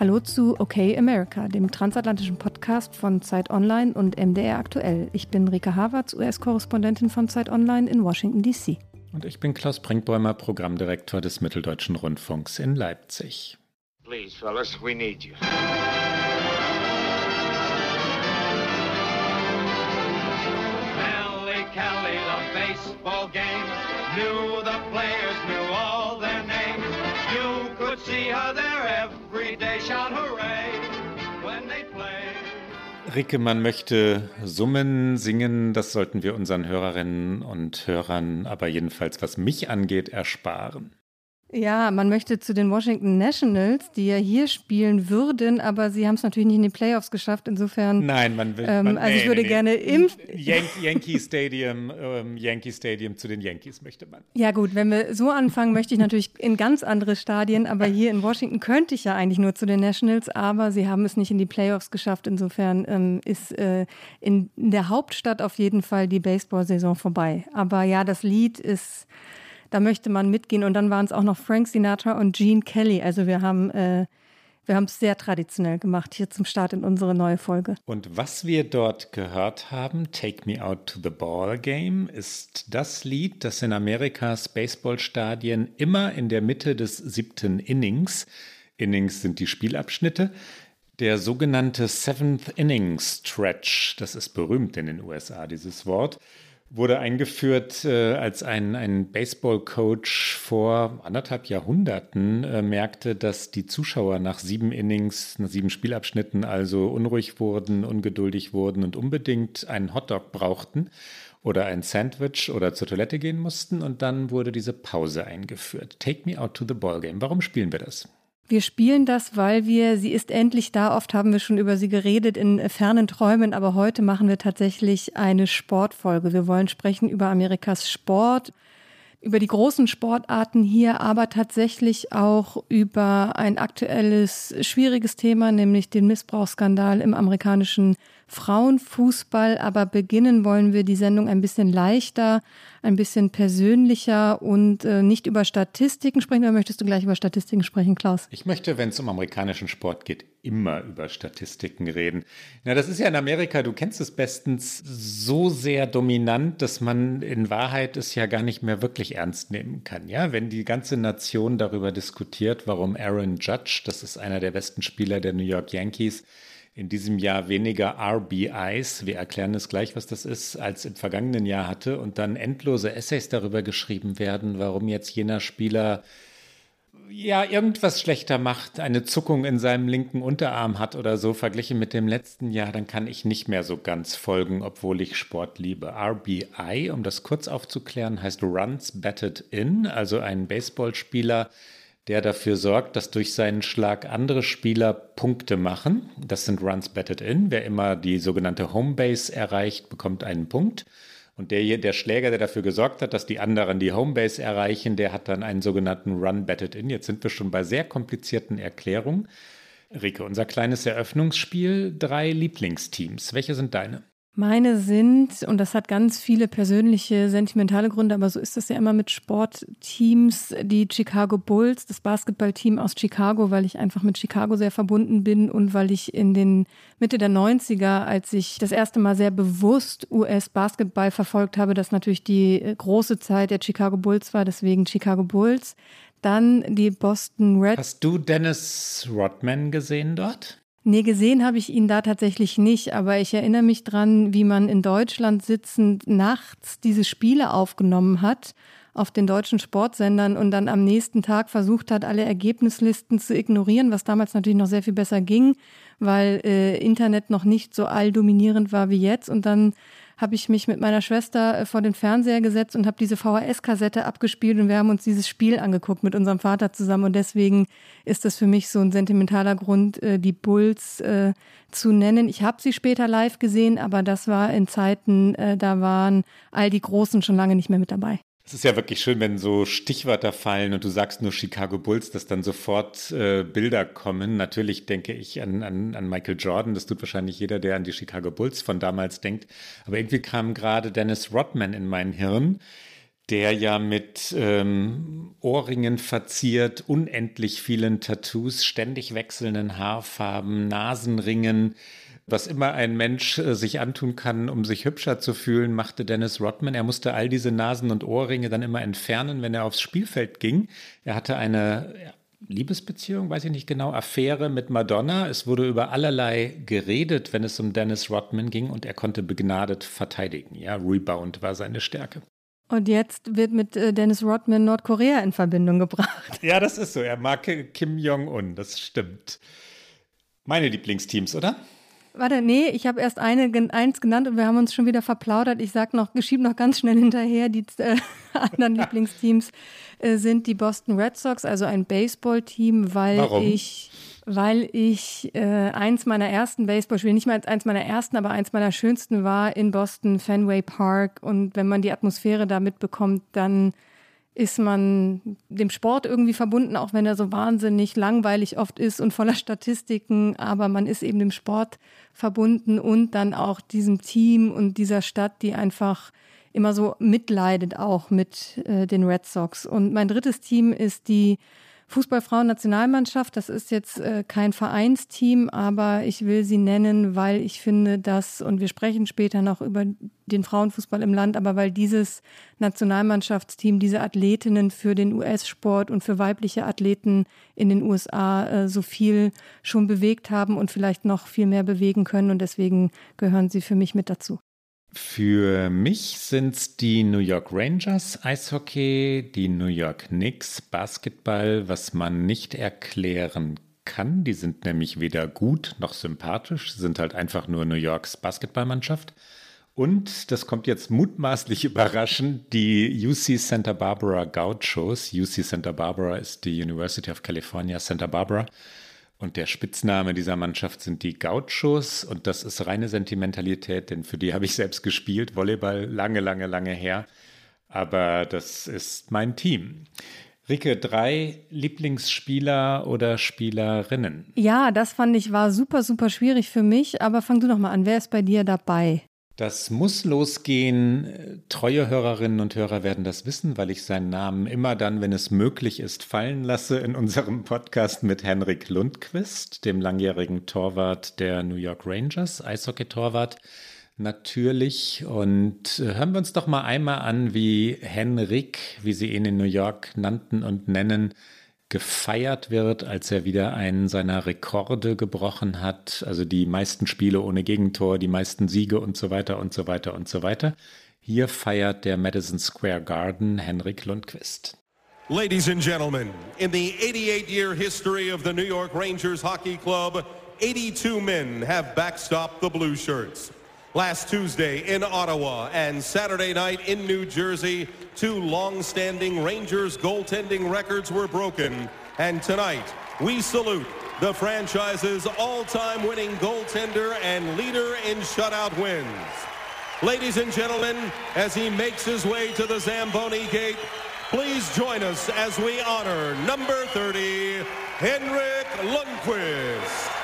Hallo zu Okay America, dem transatlantischen Podcast von Zeit Online und MDR Aktuell. Ich bin Rike Havertz, US-Korrespondentin von Zeit Online in Washington, D.C. Und ich bin Klaus Brinkbäumer, Programmdirektor des Mitteldeutschen Rundfunks in Leipzig. Please, fellas, we need you. baseball games. Knew the players, knew all their names. You could see her there Ricke, man möchte summen, singen, das sollten wir unseren Hörerinnen und Hörern aber jedenfalls, was mich angeht, ersparen. Ja, man möchte zu den Washington Nationals, die ja hier spielen würden, aber sie haben es natürlich nicht in die Playoffs geschafft. Insofern. Nein, man will. Ähm, man, also nee, ich würde nee, gerne im Yan Yankee Stadium, ähm, Yankee Stadium zu den Yankees möchte man. Ja gut, wenn wir so anfangen, möchte ich natürlich in ganz andere Stadien, aber hier in Washington könnte ich ja eigentlich nur zu den Nationals, aber sie haben es nicht in die Playoffs geschafft. Insofern ähm, ist äh, in der Hauptstadt auf jeden Fall die Baseball-Saison vorbei. Aber ja, das Lied ist da möchte man mitgehen. Und dann waren es auch noch Frank Sinatra und Gene Kelly. Also wir haben äh, es sehr traditionell gemacht hier zum Start in unsere neue Folge. Und was wir dort gehört haben, Take Me Out to the Ball Game, ist das Lied, das in Amerikas Baseballstadien immer in der Mitte des siebten Innings, Innings sind die Spielabschnitte, der sogenannte Seventh Inning Stretch, das ist berühmt in den USA, dieses Wort, wurde eingeführt, äh, als ein, ein Baseball-Coach vor anderthalb Jahrhunderten äh, merkte, dass die Zuschauer nach sieben Innings, nach sieben Spielabschnitten also unruhig wurden, ungeduldig wurden und unbedingt einen Hotdog brauchten oder ein Sandwich oder zur Toilette gehen mussten. Und dann wurde diese Pause eingeführt. Take me out to the ballgame. Warum spielen wir das? Wir spielen das, weil wir, sie ist endlich da. Oft haben wir schon über sie geredet in fernen Träumen, aber heute machen wir tatsächlich eine Sportfolge. Wir wollen sprechen über Amerikas Sport, über die großen Sportarten hier, aber tatsächlich auch über ein aktuelles, schwieriges Thema, nämlich den Missbrauchsskandal im amerikanischen Frauenfußball. Aber beginnen wollen wir die Sendung ein bisschen leichter, ein bisschen persönlicher und äh, nicht über Statistiken sprechen. Oder möchtest du gleich über Statistiken sprechen, Klaus? Ich möchte, wenn es um amerikanischen Sport geht, immer über Statistiken reden. Na, das ist ja in Amerika, du kennst es bestens, so sehr dominant, dass man in Wahrheit es ja gar nicht mehr wirklich ernst nehmen kann. Ja, wenn die ganze Nation darüber diskutiert, warum Aaron Judge, das ist einer der besten Spieler der New York Yankees, in diesem Jahr weniger RBIs, wir erklären es gleich, was das ist, als im vergangenen Jahr hatte und dann endlose Essays darüber geschrieben werden, warum jetzt jener Spieler ja irgendwas schlechter macht, eine Zuckung in seinem linken Unterarm hat oder so, verglichen mit dem letzten Jahr, dann kann ich nicht mehr so ganz folgen, obwohl ich Sport liebe. RBI, um das kurz aufzuklären, heißt Runs Batted In, also ein Baseballspieler, der dafür sorgt, dass durch seinen Schlag andere Spieler Punkte machen. Das sind Runs Batted In. Wer immer die sogenannte Homebase erreicht, bekommt einen Punkt. Und der, der Schläger, der dafür gesorgt hat, dass die anderen die Homebase erreichen, der hat dann einen sogenannten Run Batted In. Jetzt sind wir schon bei sehr komplizierten Erklärungen. Rike, unser kleines Eröffnungsspiel, drei Lieblingsteams. Welche sind deine? Meine sind, und das hat ganz viele persönliche, sentimentale Gründe, aber so ist es ja immer mit Sportteams, die Chicago Bulls, das Basketballteam aus Chicago, weil ich einfach mit Chicago sehr verbunden bin und weil ich in den Mitte der 90er, als ich das erste Mal sehr bewusst US-Basketball verfolgt habe, das natürlich die große Zeit der Chicago Bulls war, deswegen Chicago Bulls. Dann die Boston Red. Hast du Dennis Rodman gesehen dort? Nee, gesehen habe ich ihn da tatsächlich nicht, aber ich erinnere mich dran, wie man in Deutschland sitzend nachts diese Spiele aufgenommen hat auf den deutschen Sportsendern und dann am nächsten Tag versucht hat, alle Ergebnislisten zu ignorieren, was damals natürlich noch sehr viel besser ging, weil äh, Internet noch nicht so alldominierend war wie jetzt. Und dann habe ich mich mit meiner Schwester äh, vor den Fernseher gesetzt und habe diese VHS-Kassette abgespielt und wir haben uns dieses Spiel angeguckt mit unserem Vater zusammen. Und deswegen ist das für mich so ein sentimentaler Grund, äh, die Bulls äh, zu nennen. Ich habe sie später live gesehen, aber das war in Zeiten, da waren all die Großen schon lange nicht mehr mit dabei. Es ist ja wirklich schön, wenn so Stichwörter fallen und du sagst nur Chicago Bulls, dass dann sofort äh, Bilder kommen. Natürlich denke ich an, an, an Michael Jordan. Das tut wahrscheinlich jeder, der an die Chicago Bulls von damals denkt. Aber irgendwie kam gerade Dennis Rodman in mein Hirn, der ja mit ähm, Ohrringen verziert, unendlich vielen Tattoos, ständig wechselnden Haarfarben, Nasenringen, was immer ein Mensch äh, sich antun kann, um sich hübscher zu fühlen, machte Dennis Rodman. Er musste all diese Nasen und Ohrringe dann immer entfernen, wenn er aufs Spielfeld ging. Er hatte eine Liebesbeziehung, weiß ich nicht genau, Affäre mit Madonna. Es wurde über allerlei geredet, wenn es um Dennis Rodman ging und er konnte begnadet verteidigen. Ja, Rebound war seine Stärke. Und jetzt wird mit äh, Dennis Rodman Nordkorea in Verbindung gebracht. Ja, das ist so. Er mag Kim Jong-un, das stimmt. Meine Lieblingsteams, oder? Warte, nee, ich habe erst eine, eins genannt und wir haben uns schon wieder verplaudert. Ich sag noch, schieb noch ganz schnell hinterher. Die äh, anderen Lieblingsteams äh, sind die Boston Red Sox, also ein Baseballteam, weil Warum? ich weil ich äh, eins meiner ersten Baseballspiele, nicht mal eins meiner ersten, aber eins meiner schönsten war in Boston, Fenway Park. Und wenn man die Atmosphäre da mitbekommt, dann ist man dem Sport irgendwie verbunden, auch wenn er so wahnsinnig langweilig oft ist und voller Statistiken, aber man ist eben dem Sport verbunden und dann auch diesem Team und dieser Stadt, die einfach immer so mitleidet auch mit äh, den Red Sox. Und mein drittes Team ist die Fußballfrauen-Nationalmannschaft, das ist jetzt äh, kein Vereinsteam, aber ich will sie nennen, weil ich finde, dass, und wir sprechen später noch über den Frauenfußball im Land, aber weil dieses Nationalmannschaftsteam, diese Athletinnen für den US-Sport und für weibliche Athleten in den USA äh, so viel schon bewegt haben und vielleicht noch viel mehr bewegen können. Und deswegen gehören sie für mich mit dazu. Für mich sind es die New York Rangers Eishockey, die New York Knicks Basketball, was man nicht erklären kann. Die sind nämlich weder gut noch sympathisch, sind halt einfach nur New Yorks Basketballmannschaft. Und das kommt jetzt mutmaßlich überraschend, die UC Santa Barbara Gauchos. UC Santa Barbara ist die University of California Santa Barbara. Und der Spitzname dieser Mannschaft sind die Gauchos und das ist reine Sentimentalität, denn für die habe ich selbst gespielt, Volleyball lange, lange, lange her. Aber das ist mein Team. Rike, drei Lieblingsspieler oder Spielerinnen? Ja, das fand ich war super, super schwierig für mich, aber fang du noch mal an. Wer ist bei dir dabei? Das muss losgehen. Treue Hörerinnen und Hörer werden das wissen, weil ich seinen Namen immer dann, wenn es möglich ist, fallen lasse in unserem Podcast mit Henrik Lundquist, dem langjährigen Torwart der New York Rangers, Eishockey-Torwart natürlich. Und äh, hören wir uns doch mal einmal an, wie Henrik, wie sie ihn in New York nannten und nennen, gefeiert wird, als er wieder einen seiner Rekorde gebrochen hat. Also die meisten Spiele ohne Gegentor, die meisten Siege und so weiter und so weiter und so weiter. Hier feiert der Madison Square Garden Henrik Lundqvist. Ladies and gentlemen, in the 88-year history of the New York Rangers Hockey Club, 82 men have backstopped the blue shirts. Last Tuesday in Ottawa and Saturday night in New Jersey, two long-standing Rangers goaltending records were broken. And tonight, we salute the franchise's all-time winning goaltender and leader in shutout wins. Ladies and gentlemen, as he makes his way to the Zamboni gate, please join us as we honor number 30, Henrik Lundqvist.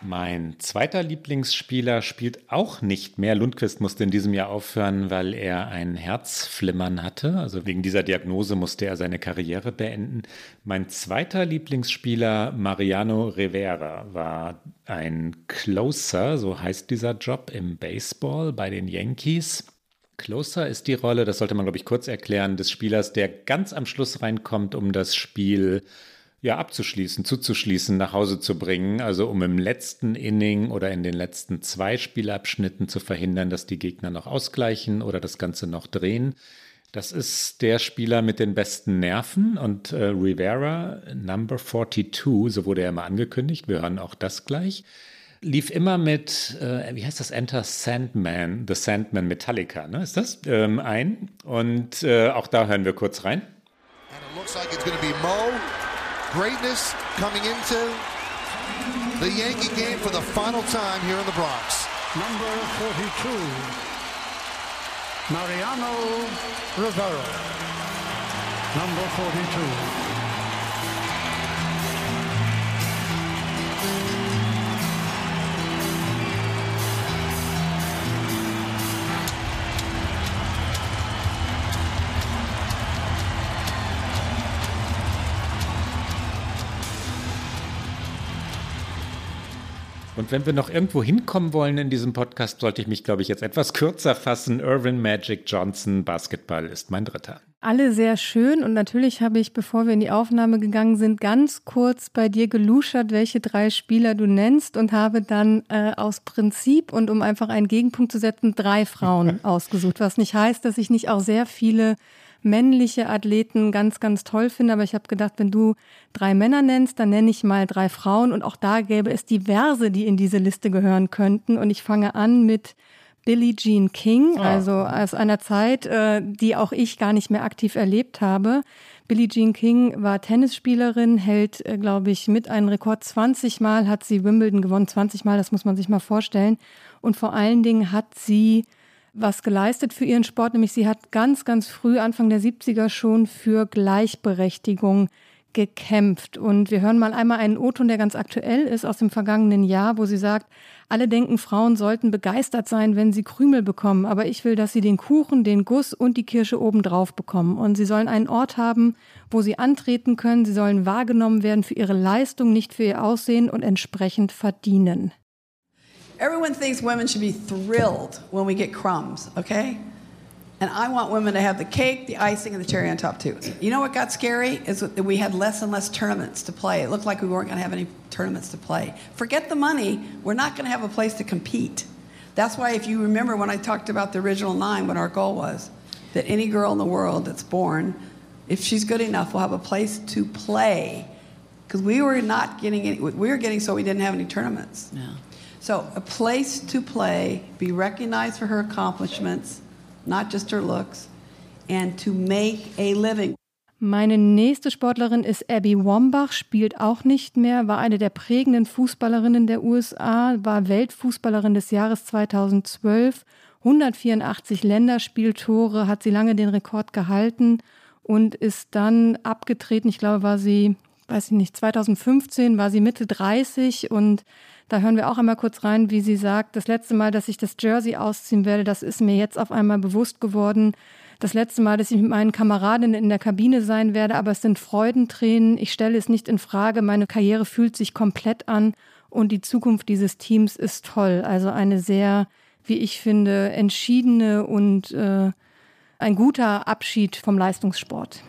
Mein zweiter Lieblingsspieler spielt auch nicht mehr. Lundqvist musste in diesem Jahr aufhören, weil er ein Herzflimmern hatte. Also wegen dieser Diagnose musste er seine Karriere beenden. Mein zweiter Lieblingsspieler, Mariano Rivera, war ein Closer, so heißt dieser Job im Baseball bei den Yankees. Closer ist die Rolle, das sollte man, glaube ich, kurz erklären, des Spielers, der ganz am Schluss reinkommt, um das Spiel ja, abzuschließen, zuzuschließen, nach Hause zu bringen. Also um im letzten Inning oder in den letzten zwei Spielabschnitten zu verhindern, dass die Gegner noch ausgleichen oder das Ganze noch drehen. Das ist der Spieler mit den besten Nerven und äh, Rivera, Number 42, so wurde er immer angekündigt. Wir hören auch das gleich. Lief immer mit, äh, wie heißt das, Enter Sandman, The Sandman Metallica, ne? Ist das? Ähm, ein. Und äh, auch da hören wir kurz rein. And it looks like it's gonna be Mo. Greatness coming into the Yankee game for the final time here in the Bronx. Number 42, Mariano Rivera. Number 42. Und wenn wir noch irgendwo hinkommen wollen in diesem Podcast, sollte ich mich, glaube ich, jetzt etwas kürzer fassen. Irvin Magic Johnson, Basketball ist mein dritter. Alle sehr schön und natürlich habe ich, bevor wir in die Aufnahme gegangen sind, ganz kurz bei dir geluschert, welche drei Spieler du nennst und habe dann äh, aus Prinzip und um einfach einen Gegenpunkt zu setzen, drei Frauen ausgesucht, was nicht heißt, dass ich nicht auch sehr viele männliche Athleten ganz, ganz toll finde. Aber ich habe gedacht, wenn du drei Männer nennst, dann nenne ich mal drei Frauen. Und auch da gäbe es diverse, die in diese Liste gehören könnten. Und ich fange an mit Billie Jean King, ah. also aus einer Zeit, äh, die auch ich gar nicht mehr aktiv erlebt habe. Billie Jean King war Tennisspielerin, hält, äh, glaube ich, mit einem Rekord 20 Mal hat sie Wimbledon gewonnen, 20 Mal, das muss man sich mal vorstellen. Und vor allen Dingen hat sie was geleistet für ihren Sport, nämlich sie hat ganz, ganz früh, Anfang der 70er schon für Gleichberechtigung gekämpft. Und wir hören mal einmal einen O-Ton, der ganz aktuell ist aus dem vergangenen Jahr, wo sie sagt, alle denken, Frauen sollten begeistert sein, wenn sie Krümel bekommen. Aber ich will, dass sie den Kuchen, den Guss und die Kirsche obendrauf bekommen. Und sie sollen einen Ort haben, wo sie antreten können. Sie sollen wahrgenommen werden für ihre Leistung, nicht für ihr Aussehen und entsprechend verdienen. Everyone thinks women should be thrilled when we get crumbs, okay? And I want women to have the cake, the icing, and the cherry on top too. You know what got scary is that we had less and less tournaments to play. It looked like we weren't going to have any tournaments to play. Forget the money. We're not going to have a place to compete. That's why, if you remember when I talked about the original nine, what our goal was, that any girl in the world that's born, if she's good enough, will have a place to play. Because we were not getting any, we were getting so we didn't have any tournaments. Yeah. So, a place to play, be recognized for her accomplishments, not just her looks, and to make a living. Meine nächste Sportlerin ist Abby Wambach, spielt auch nicht mehr, war eine der prägenden Fußballerinnen der USA, war Weltfußballerin des Jahres 2012, 184 Länderspieltore, hat sie lange den Rekord gehalten und ist dann abgetreten. Ich glaube, war sie, weiß ich nicht, 2015 war sie Mitte 30 und da hören wir auch einmal kurz rein, wie sie sagt, das letzte Mal, dass ich das Jersey ausziehen werde, das ist mir jetzt auf einmal bewusst geworden. Das letzte Mal, dass ich mit meinen Kameradinnen in der Kabine sein werde, aber es sind Freudentränen. Ich stelle es nicht in Frage. Meine Karriere fühlt sich komplett an und die Zukunft dieses Teams ist toll. Also eine sehr, wie ich finde, entschiedene und äh, ein guter Abschied vom Leistungssport.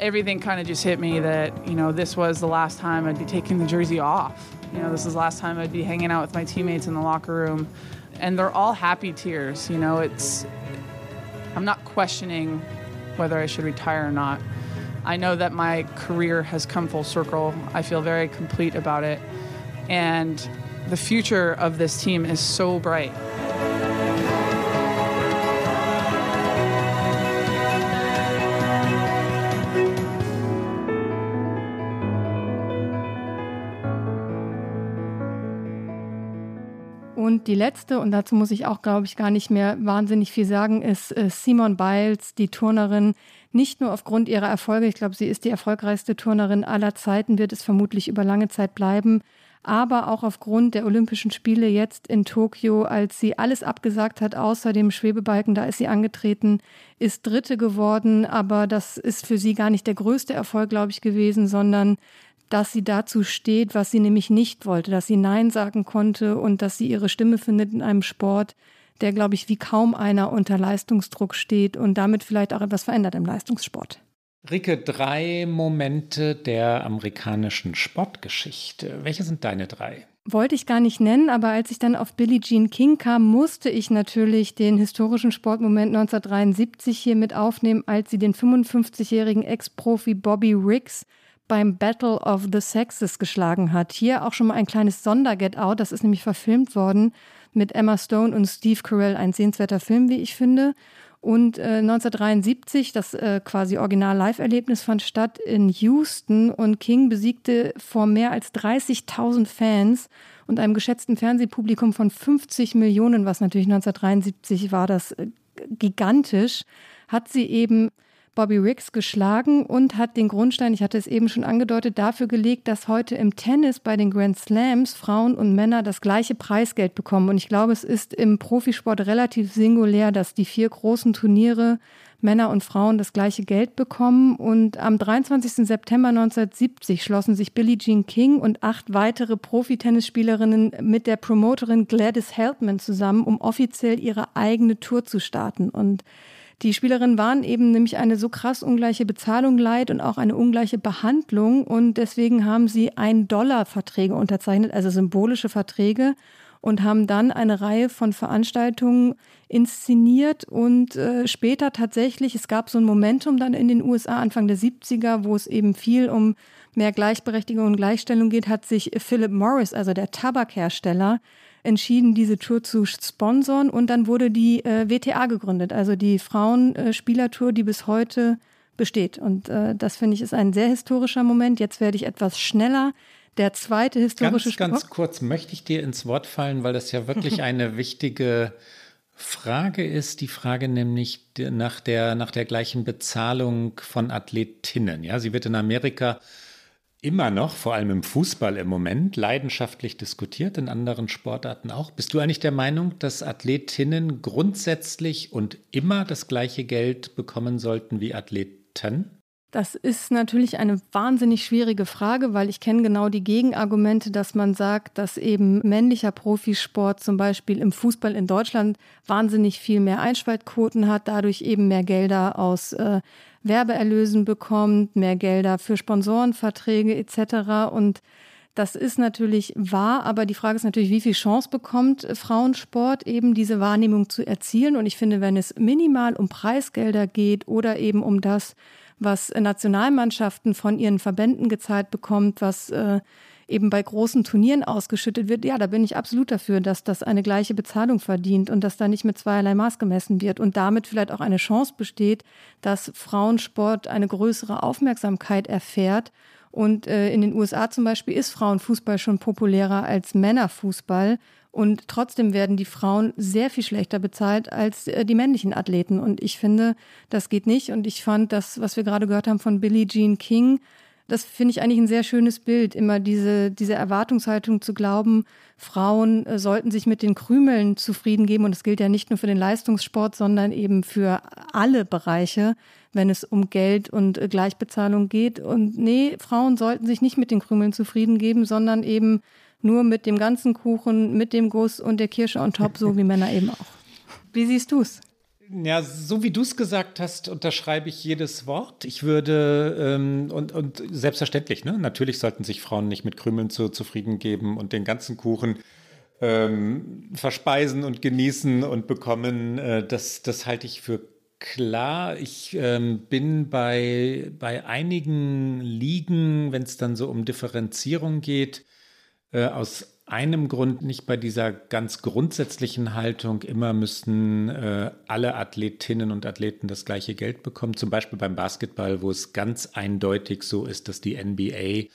Everything kind of just hit me that, you know, this was the last time I'd be taking the jersey off. You know, this is the last time I'd be hanging out with my teammates in the locker room. And they're all happy tears. You know, it's, I'm not questioning whether I should retire or not. I know that my career has come full circle. I feel very complete about it. And the future of this team is so bright. Und die letzte, und dazu muss ich auch, glaube ich, gar nicht mehr wahnsinnig viel sagen, ist äh, Simone Biles, die Turnerin. Nicht nur aufgrund ihrer Erfolge, ich glaube, sie ist die erfolgreichste Turnerin aller Zeiten, wird es vermutlich über lange Zeit bleiben, aber auch aufgrund der Olympischen Spiele jetzt in Tokio, als sie alles abgesagt hat, außer dem Schwebebalken, da ist sie angetreten, ist Dritte geworden, aber das ist für sie gar nicht der größte Erfolg, glaube ich, gewesen, sondern dass sie dazu steht, was sie nämlich nicht wollte, dass sie Nein sagen konnte und dass sie ihre Stimme findet in einem Sport, der, glaube ich, wie kaum einer unter Leistungsdruck steht und damit vielleicht auch etwas verändert im Leistungssport. Ricke, drei Momente der amerikanischen Sportgeschichte. Welche sind deine drei? Wollte ich gar nicht nennen, aber als ich dann auf Billie Jean King kam, musste ich natürlich den historischen Sportmoment 1973 hier mit aufnehmen, als sie den 55-jährigen Ex-Profi Bobby Riggs beim Battle of the Sexes geschlagen hat. Hier auch schon mal ein kleines Sonder-Get-Out, das ist nämlich verfilmt worden mit Emma Stone und Steve Carell, ein sehenswerter Film, wie ich finde. Und äh, 1973, das äh, quasi Original-Live-Erlebnis fand statt in Houston und King besiegte vor mehr als 30.000 Fans und einem geschätzten Fernsehpublikum von 50 Millionen, was natürlich 1973 war, das äh, gigantisch, hat sie eben Bobby Riggs geschlagen und hat den Grundstein, ich hatte es eben schon angedeutet, dafür gelegt, dass heute im Tennis bei den Grand Slams Frauen und Männer das gleiche Preisgeld bekommen. Und ich glaube, es ist im Profisport relativ singulär, dass die vier großen Turniere Männer und Frauen das gleiche Geld bekommen. Und am 23. September 1970 schlossen sich Billie Jean King und acht weitere Profitennisspielerinnen mit der Promoterin Gladys Heldman zusammen, um offiziell ihre eigene Tour zu starten. Und die Spielerinnen waren eben nämlich eine so krass ungleiche Bezahlung leid und auch eine ungleiche Behandlung. Und deswegen haben sie Ein-Dollar-Verträge unterzeichnet, also symbolische Verträge und haben dann eine Reihe von Veranstaltungen inszeniert. Und äh, später tatsächlich, es gab so ein Momentum dann in den USA Anfang der 70er, wo es eben viel um mehr Gleichberechtigung und Gleichstellung geht, hat sich Philip Morris, also der Tabakhersteller, entschieden, diese Tour zu sponsern und dann wurde die äh, WTA gegründet, also die Frauenspielertour, die bis heute besteht. Und äh, das finde ich ist ein sehr historischer Moment. Jetzt werde ich etwas schneller. Der zweite historische Ganz, ganz kurz möchte ich dir ins Wort fallen, weil das ja wirklich eine wichtige Frage ist, die Frage nämlich nach der, nach der gleichen Bezahlung von Athletinnen. Ja, sie wird in Amerika immer noch, vor allem im Fußball im Moment, leidenschaftlich diskutiert, in anderen Sportarten auch. Bist du eigentlich der Meinung, dass Athletinnen grundsätzlich und immer das gleiche Geld bekommen sollten wie Athleten? Das ist natürlich eine wahnsinnig schwierige Frage, weil ich kenne genau die Gegenargumente, dass man sagt, dass eben männlicher Profisport zum Beispiel im Fußball in Deutschland wahnsinnig viel mehr Einschaltquoten hat, dadurch eben mehr Gelder aus äh, Werbeerlösen bekommt, mehr Gelder für Sponsorenverträge etc. Und das ist natürlich wahr, aber die Frage ist natürlich, wie viel Chance bekommt Frauensport eben diese Wahrnehmung zu erzielen? Und ich finde, wenn es minimal um Preisgelder geht oder eben um das, was Nationalmannschaften von ihren Verbänden gezahlt bekommt, was äh, eben bei großen Turnieren ausgeschüttet wird, ja, da bin ich absolut dafür, dass das eine gleiche Bezahlung verdient und dass da nicht mit zweierlei Maß gemessen wird und damit vielleicht auch eine Chance besteht, dass Frauensport eine größere Aufmerksamkeit erfährt. Und äh, in den USA zum Beispiel ist Frauenfußball schon populärer als Männerfußball. Und trotzdem werden die Frauen sehr viel schlechter bezahlt als äh, die männlichen Athleten. Und ich finde, das geht nicht. Und ich fand das, was wir gerade gehört haben von Billie Jean King, das finde ich eigentlich ein sehr schönes Bild, immer diese, diese Erwartungshaltung zu glauben, Frauen äh, sollten sich mit den Krümeln zufrieden geben. Und das gilt ja nicht nur für den Leistungssport, sondern eben für alle Bereiche, wenn es um Geld und äh, Gleichbezahlung geht. Und nee, Frauen sollten sich nicht mit den Krümeln zufrieden geben, sondern eben nur mit dem ganzen Kuchen, mit dem Guss und der Kirsche on top, so wie Männer eben auch. Wie siehst du es? Ja, so wie du es gesagt hast, unterschreibe ich jedes Wort. Ich würde, ähm, und, und selbstverständlich, ne? natürlich sollten sich Frauen nicht mit Krümeln zu, zufrieden geben und den ganzen Kuchen ähm, verspeisen und genießen und bekommen. Äh, das, das halte ich für klar. Ich ähm, bin bei, bei einigen Ligen, wenn es dann so um Differenzierung geht, äh, aus einem Grund nicht bei dieser ganz grundsätzlichen Haltung, immer müssen äh, alle Athletinnen und Athleten das gleiche Geld bekommen. Zum Beispiel beim Basketball, wo es ganz eindeutig so ist, dass die NBA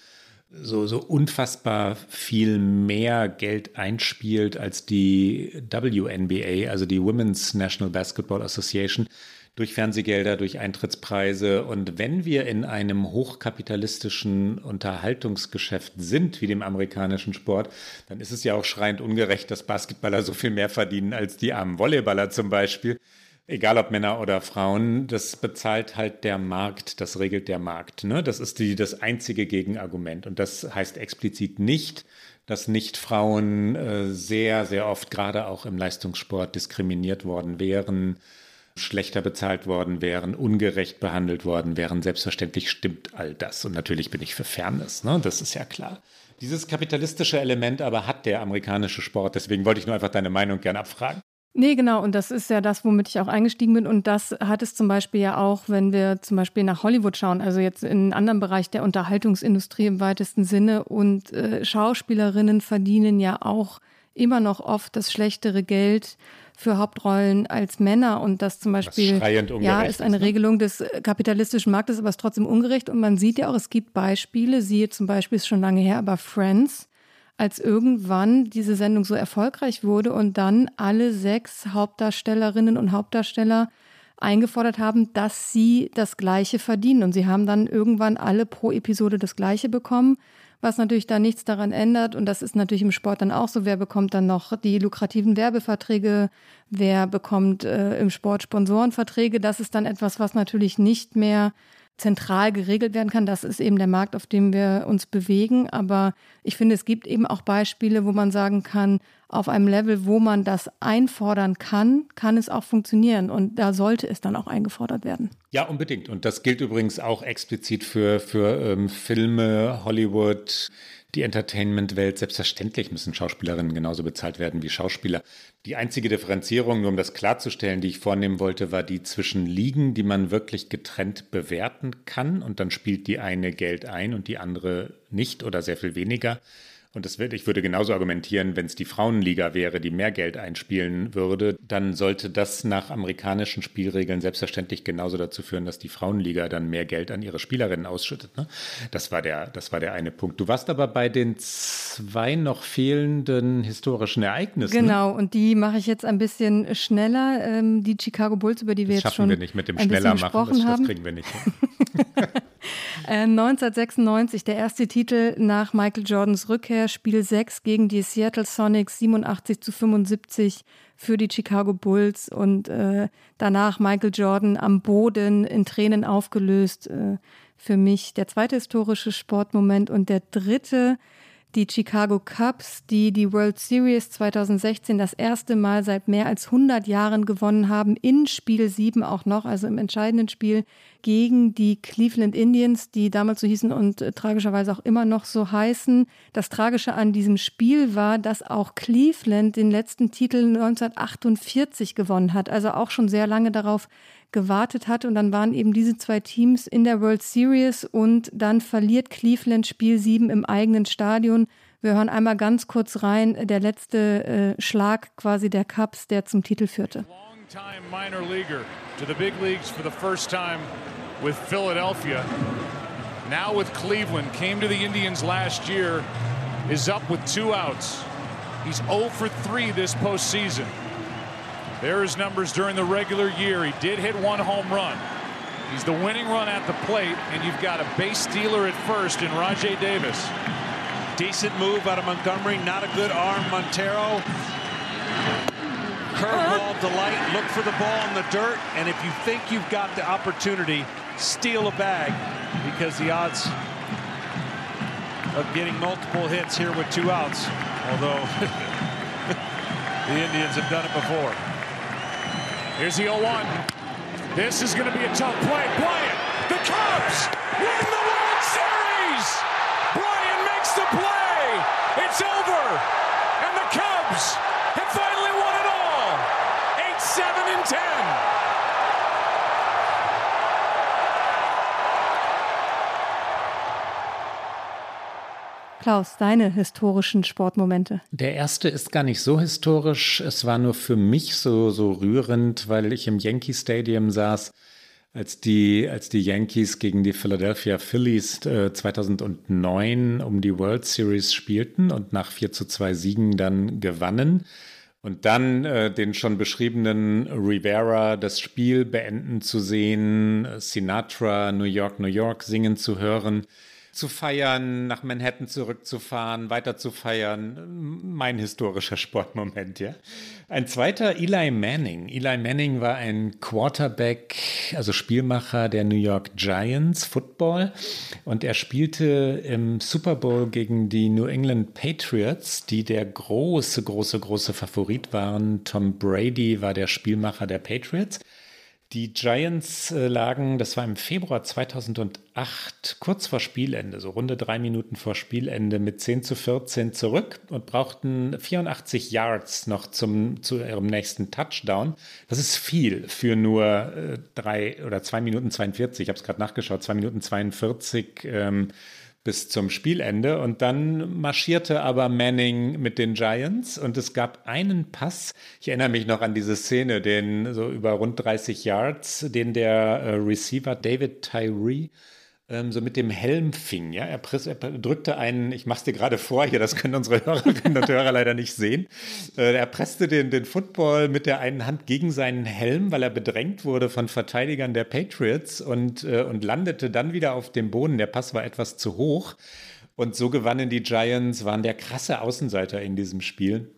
so, so unfassbar viel mehr Geld einspielt als die WNBA, also die Women's National Basketball Association durch Fernsehgelder, durch Eintrittspreise. Und wenn wir in einem hochkapitalistischen Unterhaltungsgeschäft sind, wie dem amerikanischen Sport, dann ist es ja auch schreiend ungerecht, dass Basketballer so viel mehr verdienen als die armen Volleyballer zum Beispiel. Egal ob Männer oder Frauen, das bezahlt halt der Markt, das regelt der Markt. Ne? Das ist die, das einzige Gegenargument. Und das heißt explizit nicht, dass nicht Frauen äh, sehr, sehr oft gerade auch im Leistungssport diskriminiert worden wären schlechter bezahlt worden wären, ungerecht behandelt worden wären. Selbstverständlich stimmt all das. Und natürlich bin ich für Fairness, ne? das ist ja klar. Dieses kapitalistische Element aber hat der amerikanische Sport. Deswegen wollte ich nur einfach deine Meinung gern abfragen. Nee, genau. Und das ist ja das, womit ich auch eingestiegen bin. Und das hat es zum Beispiel ja auch, wenn wir zum Beispiel nach Hollywood schauen, also jetzt in einen anderen Bereich der Unterhaltungsindustrie im weitesten Sinne. Und äh, Schauspielerinnen verdienen ja auch immer noch oft das schlechtere Geld für Hauptrollen als Männer und das zum Beispiel ja ist eine ne? Regelung des kapitalistischen Marktes, aber es ist trotzdem ungerecht und man sieht ja auch, es gibt Beispiele, siehe zum Beispiel ist schon lange her, aber Friends, als irgendwann diese Sendung so erfolgreich wurde und dann alle sechs Hauptdarstellerinnen und Hauptdarsteller eingefordert haben, dass sie das Gleiche verdienen. Und sie haben dann irgendwann alle pro Episode das Gleiche bekommen was natürlich da nichts daran ändert. Und das ist natürlich im Sport dann auch so. Wer bekommt dann noch die lukrativen Werbeverträge? Wer bekommt äh, im Sport Sponsorenverträge? Das ist dann etwas, was natürlich nicht mehr zentral geregelt werden kann. Das ist eben der Markt, auf dem wir uns bewegen. Aber ich finde, es gibt eben auch Beispiele, wo man sagen kann, auf einem Level, wo man das einfordern kann, kann es auch funktionieren. Und da sollte es dann auch eingefordert werden. Ja, unbedingt. Und das gilt übrigens auch explizit für, für ähm, Filme, Hollywood, die Entertainment-Welt. Selbstverständlich müssen Schauspielerinnen genauso bezahlt werden wie Schauspieler. Die einzige Differenzierung, nur um das klarzustellen, die ich vornehmen wollte, war die zwischen Ligen, die man wirklich getrennt bewerten kann und dann spielt die eine Geld ein und die andere nicht oder sehr viel weniger. Und das wird, ich würde genauso argumentieren, wenn es die Frauenliga wäre, die mehr Geld einspielen würde, dann sollte das nach amerikanischen Spielregeln selbstverständlich genauso dazu führen, dass die Frauenliga dann mehr Geld an ihre Spielerinnen ausschüttet. Ne? Das, war der, das war der eine Punkt. Du warst aber bei den zwei noch fehlenden historischen Ereignissen. Genau, und die mache ich jetzt ein bisschen schneller. Ähm, die Chicago Bulls, über die wir das jetzt schon wir nicht mit dem schneller machen, das, das kriegen wir nicht. 1996 äh, der erste Titel nach Michael Jordans Rückkehr, Spiel 6 gegen die Seattle Sonics, 87 zu 75 für die Chicago Bulls und äh, danach Michael Jordan am Boden in Tränen aufgelöst. Äh, für mich der zweite historische Sportmoment und der dritte die Chicago Cubs, die die World Series 2016 das erste Mal seit mehr als 100 Jahren gewonnen haben, in Spiel 7 auch noch, also im entscheidenden Spiel gegen die Cleveland Indians, die damals so hießen und äh, tragischerweise auch immer noch so heißen. Das Tragische an diesem Spiel war, dass auch Cleveland den letzten Titel 1948 gewonnen hat, also auch schon sehr lange darauf gewartet hat. Und dann waren eben diese zwei Teams in der World Series und dann verliert Cleveland Spiel 7 im eigenen Stadion. Wir hören einmal ganz kurz rein, der letzte äh, Schlag quasi der Cubs, der zum Titel führte. With Philadelphia. Now with Cleveland, came to the Indians last year, is up with two outs. He's 0 for 3 this postseason. There are his numbers during the regular year. He did hit one home run. He's the winning run at the plate, and you've got a base stealer at first in Rajay Davis. Decent move out of Montgomery. Not a good arm, Montero. Curveball uh-huh. delight. Look for the ball in the dirt, and if you think you've got the opportunity, steal a bag because the odds of getting multiple hits here with two outs, although the Indians have done it before. Here's the 0-1. This is going to be a tough play. Bryant, the Cubs win the World Series. Bryant makes the play. It's over. And the Cubs have finally won it all. 8-7 and 10. Klaus, deine historischen Sportmomente? Der erste ist gar nicht so historisch. Es war nur für mich so, so rührend, weil ich im Yankee Stadium saß, als die, als die Yankees gegen die Philadelphia Phillies äh, 2009 um die World Series spielten und nach 4 zu 2 Siegen dann gewannen. Und dann äh, den schon beschriebenen Rivera das Spiel beenden zu sehen, Sinatra, New York, New York singen zu hören zu feiern, nach Manhattan zurückzufahren, weiter zu feiern. Mein historischer Sportmoment, ja. Ein zweiter, Eli Manning. Eli Manning war ein Quarterback, also Spielmacher der New York Giants Football. Und er spielte im Super Bowl gegen die New England Patriots, die der große, große, große Favorit waren. Tom Brady war der Spielmacher der Patriots. Die Giants äh, lagen, das war im Februar 2008, kurz vor Spielende, so runde drei Minuten vor Spielende mit 10 zu 14 zurück und brauchten 84 Yards noch zum, zu ihrem nächsten Touchdown. Das ist viel für nur äh, drei oder zwei Minuten 42. Ich habe es gerade nachgeschaut, zwei Minuten 42. Ähm, bis zum Spielende. Und dann marschierte aber Manning mit den Giants und es gab einen Pass. Ich erinnere mich noch an diese Szene, den so über rund 30 Yards, den der äh, Receiver David Tyree ähm, so mit dem Helm fing. Ja? Er, press, er drückte einen, ich mache es dir gerade vor hier, das können unsere Hörerinnen und Hörer leider nicht sehen. Äh, er presste den, den Football mit der einen Hand gegen seinen Helm, weil er bedrängt wurde von Verteidigern der Patriots und, äh, und landete dann wieder auf dem Boden. Der Pass war etwas zu hoch. Und so gewannen die Giants, waren der krasse Außenseiter in diesem Spiel.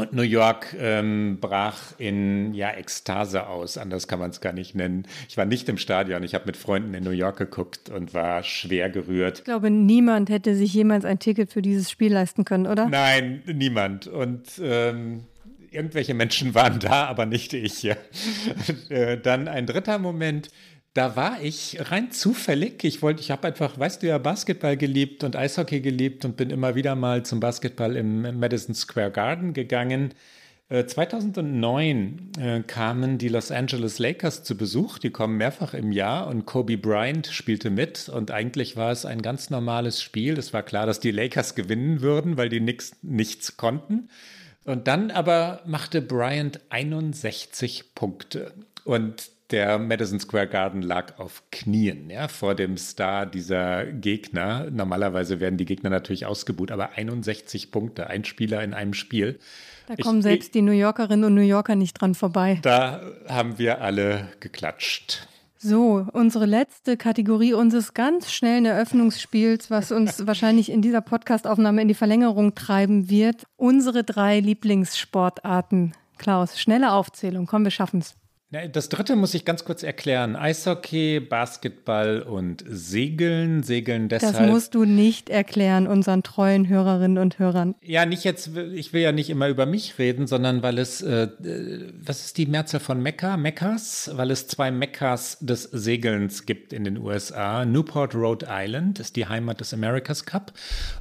Und New York ähm, brach in ja, Ekstase aus, anders kann man es gar nicht nennen. Ich war nicht im Stadion, ich habe mit Freunden in New York geguckt und war schwer gerührt. Ich glaube, niemand hätte sich jemals ein Ticket für dieses Spiel leisten können, oder? Nein, niemand. Und ähm, irgendwelche Menschen waren da, aber nicht ich. Ja. Äh, dann ein dritter Moment da war ich rein zufällig. Ich wollte, ich habe einfach, weißt du ja, Basketball geliebt und Eishockey geliebt und bin immer wieder mal zum Basketball im Madison Square Garden gegangen. 2009 äh, äh, kamen die Los Angeles Lakers zu Besuch. Die kommen mehrfach im Jahr und Kobe Bryant spielte mit. Und eigentlich war es ein ganz normales Spiel. Es war klar, dass die Lakers gewinnen würden, weil die nix, nichts konnten. Und dann aber machte Bryant 61 Punkte. Und der Madison Square Garden lag auf Knien ja, vor dem Star dieser Gegner. Normalerweise werden die Gegner natürlich ausgebuht, aber 61 Punkte, ein Spieler in einem Spiel. Da kommen ich, selbst die New Yorkerinnen und New Yorker nicht dran vorbei. Da haben wir alle geklatscht. So, unsere letzte Kategorie unseres ganz schnellen Eröffnungsspiels, was uns wahrscheinlich in dieser Podcastaufnahme in die Verlängerung treiben wird. Unsere drei Lieblingssportarten. Klaus, schnelle Aufzählung. Komm, wir schaffen es. Das dritte muss ich ganz kurz erklären. Eishockey, Basketball und Segeln. Segeln deshalb. Das musst du nicht erklären unseren treuen Hörerinnen und Hörern. Ja, nicht jetzt, ich will ja nicht immer über mich reden, sondern weil es, äh, was ist die Mehrzahl von Mekka? Mekkas? Weil es zwei Mekkas des Segelns gibt in den USA. Newport, Rhode Island ist die Heimat des America's Cup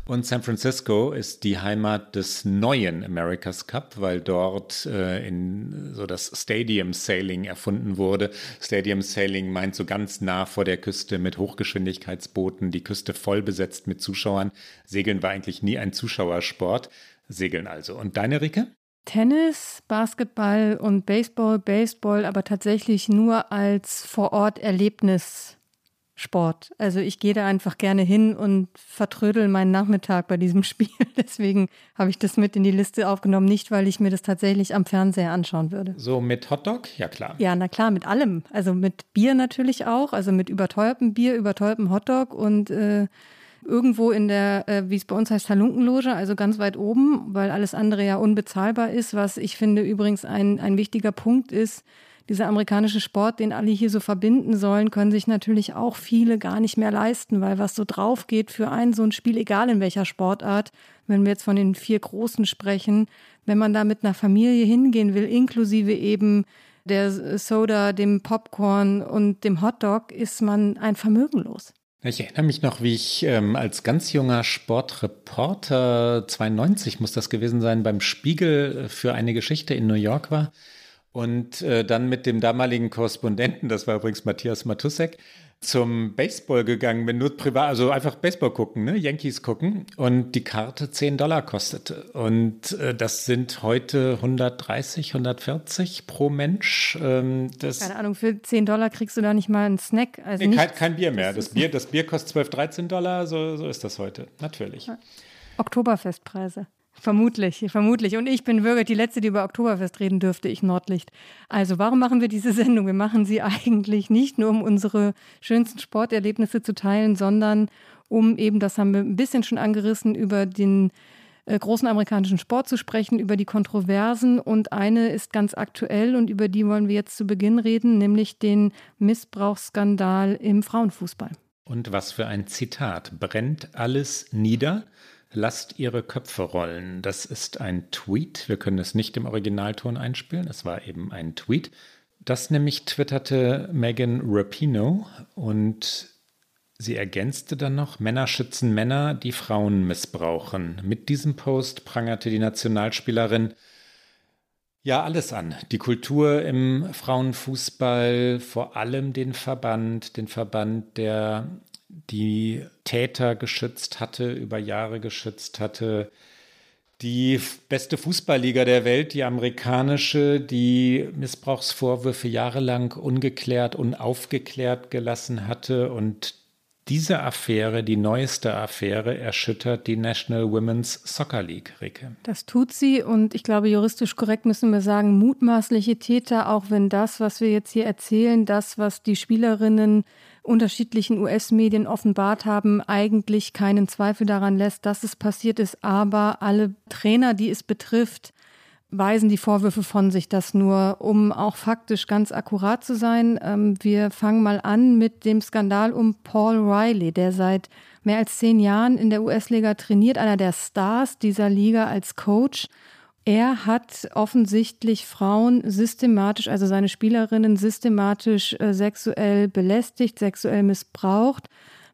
und San Francisco ist die Heimat des neuen America's Cup, weil dort äh, in so das Stadium Sailing Sailing erfunden wurde. Stadium Sailing meint so ganz nah vor der Küste mit Hochgeschwindigkeitsbooten, die Küste voll besetzt mit Zuschauern. Segeln war eigentlich nie ein Zuschauersport. Segeln also. Und deine Ricke? Tennis, Basketball und Baseball, Baseball, aber tatsächlich nur als Vor-Ort-Erlebnis Sport. Also ich gehe da einfach gerne hin und vertrödel meinen Nachmittag bei diesem Spiel. Deswegen habe ich das mit in die Liste aufgenommen, nicht weil ich mir das tatsächlich am Fernseher anschauen würde. So mit Hotdog? Ja klar. Ja, na klar, mit allem. Also mit Bier natürlich auch, also mit überteuertem Bier, überteuertem Hotdog und äh, irgendwo in der, äh, wie es bei uns heißt, Halunkenloge, also ganz weit oben, weil alles andere ja unbezahlbar ist, was ich finde übrigens ein, ein wichtiger Punkt ist, dieser amerikanische Sport, den alle hier so verbinden sollen, können sich natürlich auch viele gar nicht mehr leisten, weil was so drauf geht für ein so ein Spiel, egal in welcher Sportart, wenn wir jetzt von den vier Großen sprechen, wenn man da mit einer Familie hingehen will, inklusive eben der Soda, dem Popcorn und dem Hotdog, ist man ein Vermögen los. Ich erinnere mich noch, wie ich ähm, als ganz junger Sportreporter, 92 muss das gewesen sein, beim Spiegel für eine Geschichte in New York war und äh, dann mit dem damaligen Korrespondenten, das war übrigens Matthias Matusek, zum Baseball gegangen bin, nur privat, also einfach Baseball gucken, ne? Yankees gucken und die Karte 10 Dollar kostete. Und äh, das sind heute 130, 140 pro Mensch. Ähm, das Keine Ahnung, für 10 Dollar kriegst du da nicht mal einen Snack. Also nee, kein, kein, Bier mehr. Das Bier, das Bier kostet 12, 13 Dollar, so, so ist das heute, natürlich. Oktoberfestpreise. Vermutlich, vermutlich. Und ich bin wirklich die Letzte, die über Oktoberfest reden dürfte, ich Nordlicht. Also warum machen wir diese Sendung? Wir machen sie eigentlich nicht nur, um unsere schönsten Sporterlebnisse zu teilen, sondern um eben, das haben wir ein bisschen schon angerissen, über den äh, großen amerikanischen Sport zu sprechen, über die Kontroversen. Und eine ist ganz aktuell und über die wollen wir jetzt zu Beginn reden, nämlich den Missbrauchsskandal im Frauenfußball. Und was für ein Zitat. Brennt alles nieder? Lasst ihre Köpfe rollen. Das ist ein Tweet. Wir können es nicht im Originalton einspielen. Es war eben ein Tweet. Das nämlich twitterte Megan Rapino und sie ergänzte dann noch, Männer schützen Männer, die Frauen missbrauchen. Mit diesem Post prangerte die Nationalspielerin ja alles an. Die Kultur im Frauenfußball, vor allem den Verband, den Verband der die Täter geschützt hatte, über Jahre geschützt hatte. Die beste Fußballliga der Welt, die amerikanische, die Missbrauchsvorwürfe jahrelang ungeklärt, unaufgeklärt gelassen hatte und diese Affäre, die neueste Affäre, erschüttert die National Women's Soccer League, Rike. Das tut sie und ich glaube, juristisch korrekt müssen wir sagen, mutmaßliche Täter, auch wenn das, was wir jetzt hier erzählen, das, was die Spielerinnen unterschiedlichen US-Medien offenbart haben, eigentlich keinen Zweifel daran lässt, dass es passiert ist. Aber alle Trainer, die es betrifft, weisen die Vorwürfe von sich, das nur, um auch faktisch ganz akkurat zu sein. Ähm, wir fangen mal an mit dem Skandal um Paul Riley, der seit mehr als zehn Jahren in der US-Liga trainiert, einer der Stars dieser Liga als Coach. Er hat offensichtlich Frauen systematisch, also seine Spielerinnen systematisch äh, sexuell belästigt, sexuell missbraucht.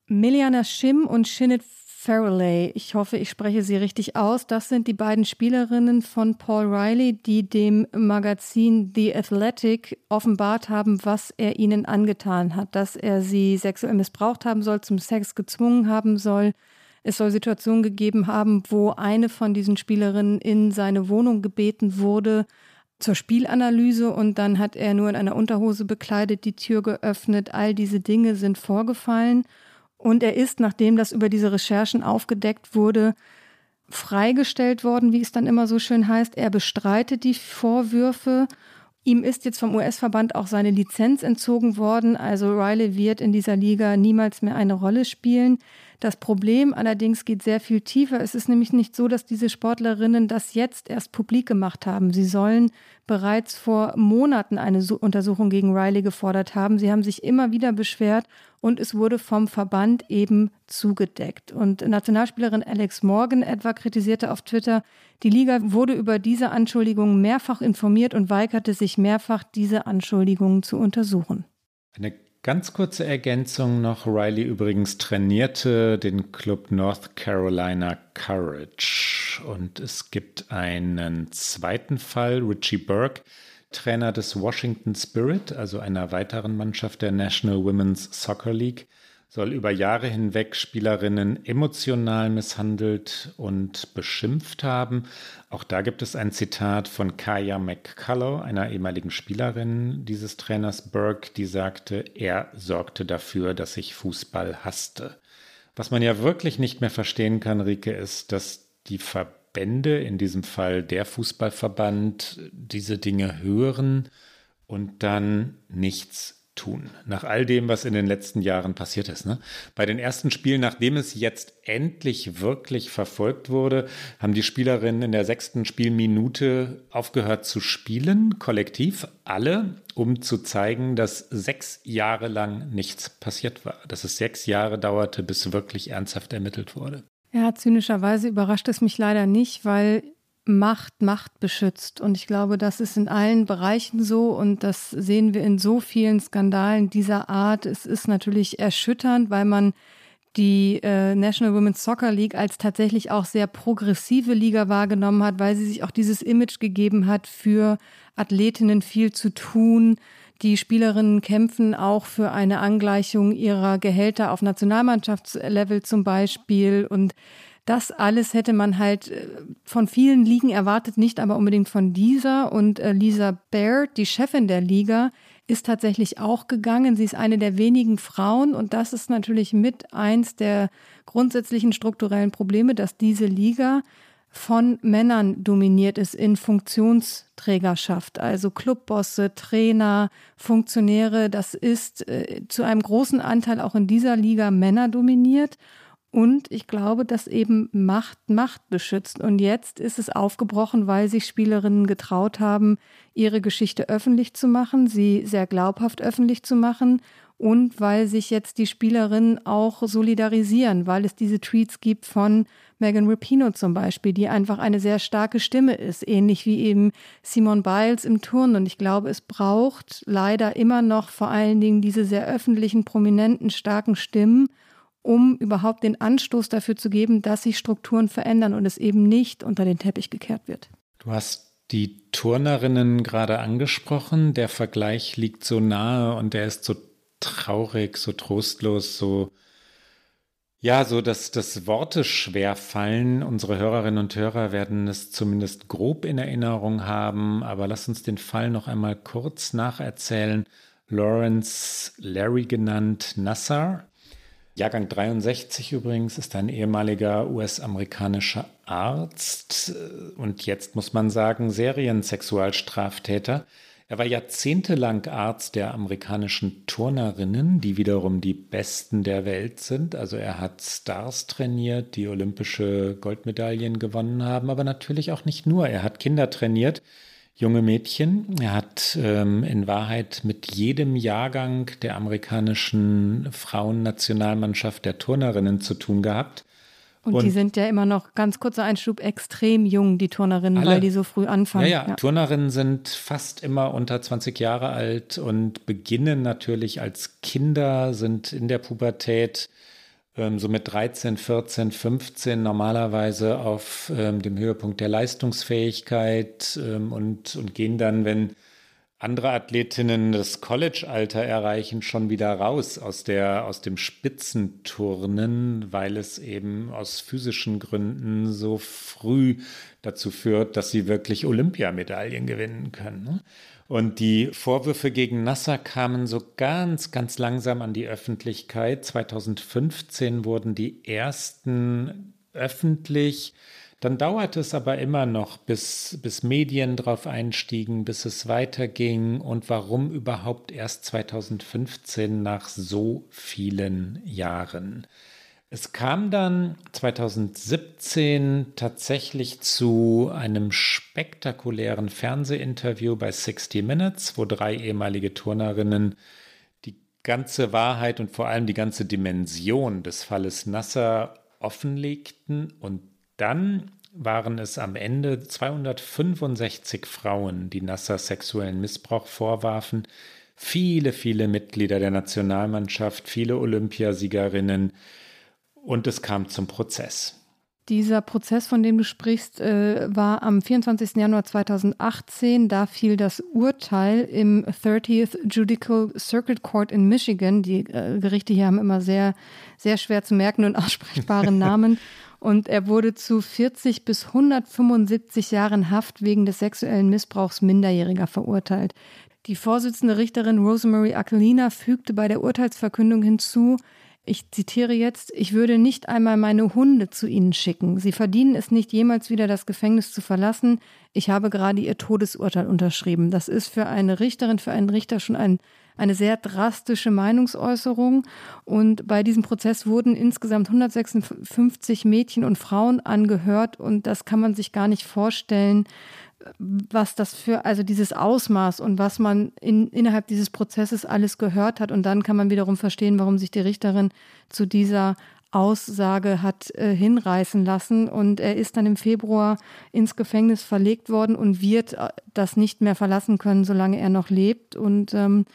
Miliana Shim und Shinnet Farrelly, ich hoffe, ich spreche sie richtig aus. Das sind die beiden Spielerinnen von Paul Riley, die dem Magazin The Athletic offenbart haben, was er ihnen angetan hat, dass er sie sexuell missbraucht haben soll, zum Sex gezwungen haben soll. Es soll Situationen gegeben haben, wo eine von diesen Spielerinnen in seine Wohnung gebeten wurde zur Spielanalyse und dann hat er nur in einer Unterhose bekleidet die Tür geöffnet. All diese Dinge sind vorgefallen. Und er ist, nachdem das über diese Recherchen aufgedeckt wurde, freigestellt worden, wie es dann immer so schön heißt. Er bestreitet die Vorwürfe. Ihm ist jetzt vom US-Verband auch seine Lizenz entzogen worden. Also Riley wird in dieser Liga niemals mehr eine Rolle spielen. Das Problem allerdings geht sehr viel tiefer. Es ist nämlich nicht so, dass diese Sportlerinnen das jetzt erst publik gemacht haben. Sie sollen bereits vor Monaten eine Untersuchung gegen Riley gefordert haben. Sie haben sich immer wieder beschwert und es wurde vom Verband eben zugedeckt. Und Nationalspielerin Alex Morgan etwa kritisierte auf Twitter, die Liga wurde über diese Anschuldigungen mehrfach informiert und weigerte sich mehrfach, diese Anschuldigungen zu untersuchen. Eine Ganz kurze Ergänzung noch. Riley übrigens trainierte den Club North Carolina Courage. Und es gibt einen zweiten Fall, Richie Burke, Trainer des Washington Spirit, also einer weiteren Mannschaft der National Women's Soccer League soll über Jahre hinweg Spielerinnen emotional misshandelt und beschimpft haben. Auch da gibt es ein Zitat von Kaya McCullough, einer ehemaligen Spielerin dieses Trainers Burke, die sagte, er sorgte dafür, dass ich Fußball hasste. Was man ja wirklich nicht mehr verstehen kann, Rike, ist, dass die Verbände, in diesem Fall der Fußballverband, diese Dinge hören und dann nichts tun, nach all dem, was in den letzten Jahren passiert ist. Ne? Bei den ersten Spielen, nachdem es jetzt endlich wirklich verfolgt wurde, haben die Spielerinnen in der sechsten Spielminute aufgehört zu spielen, kollektiv, alle, um zu zeigen, dass sechs Jahre lang nichts passiert war, dass es sechs Jahre dauerte, bis wirklich ernsthaft ermittelt wurde. Ja, zynischerweise überrascht es mich leider nicht, weil Macht Macht beschützt. Und ich glaube, das ist in allen Bereichen so und das sehen wir in so vielen Skandalen dieser Art. Es ist natürlich erschütternd, weil man die äh, National Women's Soccer League als tatsächlich auch sehr progressive Liga wahrgenommen hat, weil sie sich auch dieses Image gegeben hat, für Athletinnen viel zu tun. Die Spielerinnen kämpfen auch für eine Angleichung ihrer Gehälter auf Nationalmannschaftslevel zum Beispiel und das alles hätte man halt äh, von vielen Ligen erwartet, nicht aber unbedingt von dieser. Und äh, Lisa Baird, die Chefin der Liga, ist tatsächlich auch gegangen. Sie ist eine der wenigen Frauen und das ist natürlich mit eins der grundsätzlichen strukturellen Probleme, dass diese Liga von Männern dominiert ist in Funktionsträgerschaft, also Clubbosse, Trainer, Funktionäre. Das ist äh, zu einem großen Anteil auch in dieser Liga Männer dominiert. Und ich glaube, dass eben Macht Macht beschützt. Und jetzt ist es aufgebrochen, weil sich Spielerinnen getraut haben, ihre Geschichte öffentlich zu machen, sie sehr glaubhaft öffentlich zu machen und weil sich jetzt die Spielerinnen auch solidarisieren, weil es diese Tweets gibt von Megan Rapino zum Beispiel, die einfach eine sehr starke Stimme ist, ähnlich wie eben Simon Biles im Turn. Und ich glaube, es braucht leider immer noch vor allen Dingen diese sehr öffentlichen, prominenten, starken Stimmen, um überhaupt den Anstoß dafür zu geben, dass sich Strukturen verändern und es eben nicht unter den Teppich gekehrt wird. Du hast die Turnerinnen gerade angesprochen. Der Vergleich liegt so nahe und der ist so traurig, so trostlos, so Ja, so dass das Worte schwer fallen. Unsere Hörerinnen und Hörer werden es zumindest grob in Erinnerung haben, aber lass uns den Fall noch einmal kurz nacherzählen. Lawrence Larry genannt Nassar. Jahrgang 63 übrigens ist ein ehemaliger US-amerikanischer Arzt und jetzt muss man sagen Seriensexualstraftäter. Er war jahrzehntelang Arzt der amerikanischen Turnerinnen, die wiederum die Besten der Welt sind. Also er hat Stars trainiert, die olympische Goldmedaillen gewonnen haben, aber natürlich auch nicht nur. Er hat Kinder trainiert, junge Mädchen. Er hat ähm, in Wahrheit mit jedem Jahrgang der amerikanischen Frauennationalmannschaft der Turnerinnen zu tun gehabt. Und, und, die sind ja immer noch, ganz kurzer Einschub, extrem jung, die Turnerinnen, alle, weil die so früh anfangen. Ja, ja, ja, Turnerinnen sind fast immer unter 20 Jahre alt und beginnen natürlich als Kinder, sind in der Pubertät ähm, so mit 13, 14, 15 normalerweise auf ähm, dem Höhepunkt der Leistungsfähigkeit ähm, und, und gehen dann, wenn andere Athletinnen das College-Alter erreichen, schon wieder raus aus, der, aus dem Spitzenturnen, weil es eben aus physischen Gründen so früh dazu führt, dass sie wirklich Olympiamedaillen gewinnen können. Und die Vorwürfe gegen Nasser kamen so ganz, ganz langsam an die Öffentlichkeit. 2015 wurden die ersten öffentlich dann dauerte es aber immer noch, bis, bis Medien drauf einstiegen, bis es weiterging und warum überhaupt erst 2015 nach so vielen Jahren. Es kam dann 2017 tatsächlich zu einem spektakulären Fernsehinterview bei 60 Minutes, wo drei ehemalige Turnerinnen die ganze Wahrheit und vor allem die ganze Dimension des Falles Nasser offenlegten und dann waren es am Ende 265 Frauen, die Nasser sexuellen Missbrauch vorwarfen. Viele, viele Mitglieder der Nationalmannschaft, viele Olympiasiegerinnen. Und es kam zum Prozess. Dieser Prozess, von dem du sprichst, äh, war am 24. Januar 2018. Da fiel das Urteil im 30th Judicial Circuit Court in Michigan. Die äh, Gerichte hier haben immer sehr, sehr schwer zu merken und aussprechbare Namen. Und er wurde zu 40 bis 175 Jahren Haft wegen des sexuellen Missbrauchs Minderjähriger verurteilt. Die Vorsitzende Richterin Rosemary Aquilina fügte bei der Urteilsverkündung hinzu, ich zitiere jetzt, ich würde nicht einmal meine Hunde zu Ihnen schicken. Sie verdienen es nicht, jemals wieder das Gefängnis zu verlassen. Ich habe gerade Ihr Todesurteil unterschrieben. Das ist für eine Richterin, für einen Richter schon ein eine sehr drastische Meinungsäußerung. Und bei diesem Prozess wurden insgesamt 156 Mädchen und Frauen angehört. Und das kann man sich gar nicht vorstellen, was das für, also dieses Ausmaß und was man in, innerhalb dieses Prozesses alles gehört hat. Und dann kann man wiederum verstehen, warum sich die Richterin zu dieser Aussage hat äh, hinreißen lassen. Und er ist dann im Februar ins Gefängnis verlegt worden und wird äh, das nicht mehr verlassen können, solange er noch lebt. Und ähm,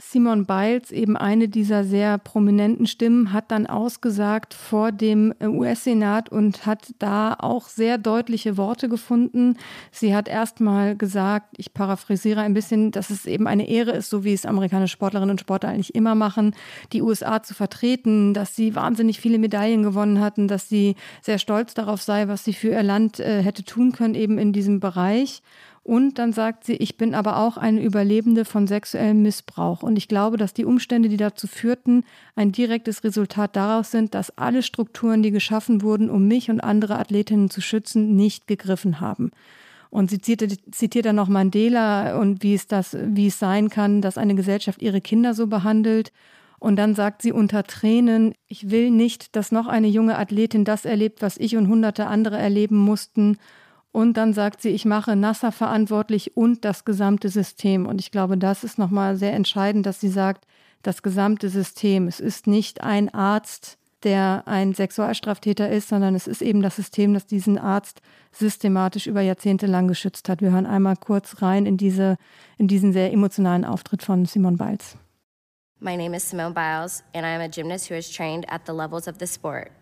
Simon Biles, eben eine dieser sehr prominenten Stimmen, hat dann ausgesagt vor dem US-Senat und hat da auch sehr deutliche Worte gefunden. Sie hat erstmal gesagt, ich paraphrasiere ein bisschen, dass es eben eine Ehre ist, so wie es amerikanische Sportlerinnen und Sportler eigentlich immer machen, die USA zu vertreten, dass sie wahnsinnig viele Medaillen gewonnen hatten, dass sie sehr stolz darauf sei, was sie für ihr Land äh, hätte tun können, eben in diesem Bereich. Und dann sagt sie, ich bin aber auch eine Überlebende von sexuellem Missbrauch. Und ich glaube, dass die Umstände, die dazu führten, ein direktes Resultat daraus sind, dass alle Strukturen, die geschaffen wurden, um mich und andere Athletinnen zu schützen, nicht gegriffen haben. Und sie zitiert, zitiert dann noch Mandela und wie es das, wie es sein kann, dass eine Gesellschaft ihre Kinder so behandelt. Und dann sagt sie unter Tränen, ich will nicht, dass noch eine junge Athletin das erlebt, was ich und hunderte andere erleben mussten. Und dann sagt sie, ich mache Nasser verantwortlich und das gesamte System. Und ich glaube, das ist nochmal sehr entscheidend, dass sie sagt, das gesamte System. Es ist nicht ein Arzt, der ein Sexualstraftäter ist, sondern es ist eben das System, das diesen Arzt systematisch über Jahrzehnte lang geschützt hat. Wir hören einmal kurz rein in, diese, in diesen sehr emotionalen Auftritt von Simone Biles. My name is Simone Biles and I am a gymnast who has trained at the levels of the sport.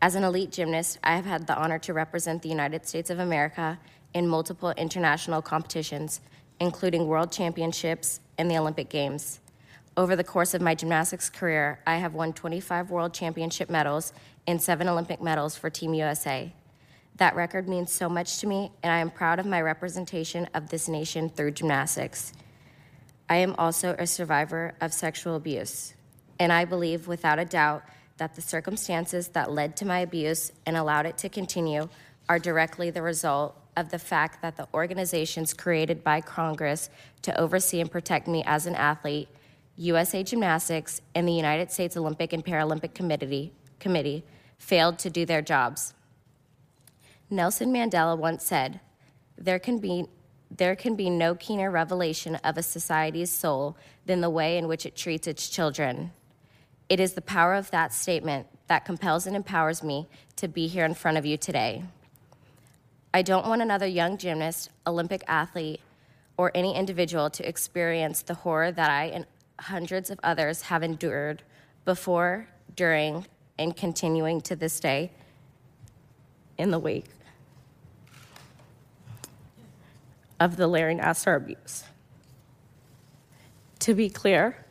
As an elite gymnast, I have had the honor to represent the United States of America in multiple international competitions, including world championships and the Olympic Games. Over the course of my gymnastics career, I have won 25 world championship medals and seven Olympic medals for Team USA. That record means so much to me, and I am proud of my representation of this nation through gymnastics. I am also a survivor of sexual abuse, and I believe without a doubt that the circumstances that led to my abuse and allowed it to continue are directly the result of the fact that the organizations created by Congress to oversee and protect me as an athlete, USA Gymnastics and the United States Olympic and Paralympic Committee, Committee failed to do their jobs. Nelson Mandela once said, there can be there can be no keener revelation of a society's soul than the way in which it treats its children. It is the power of that statement that compels and empowers me to be here in front of you today. I don't want another young gymnast, Olympic athlete, or any individual to experience the horror that I and hundreds of others have endured before, during, and continuing to this day in the wake of the Larry Nassar abuse. To be clear,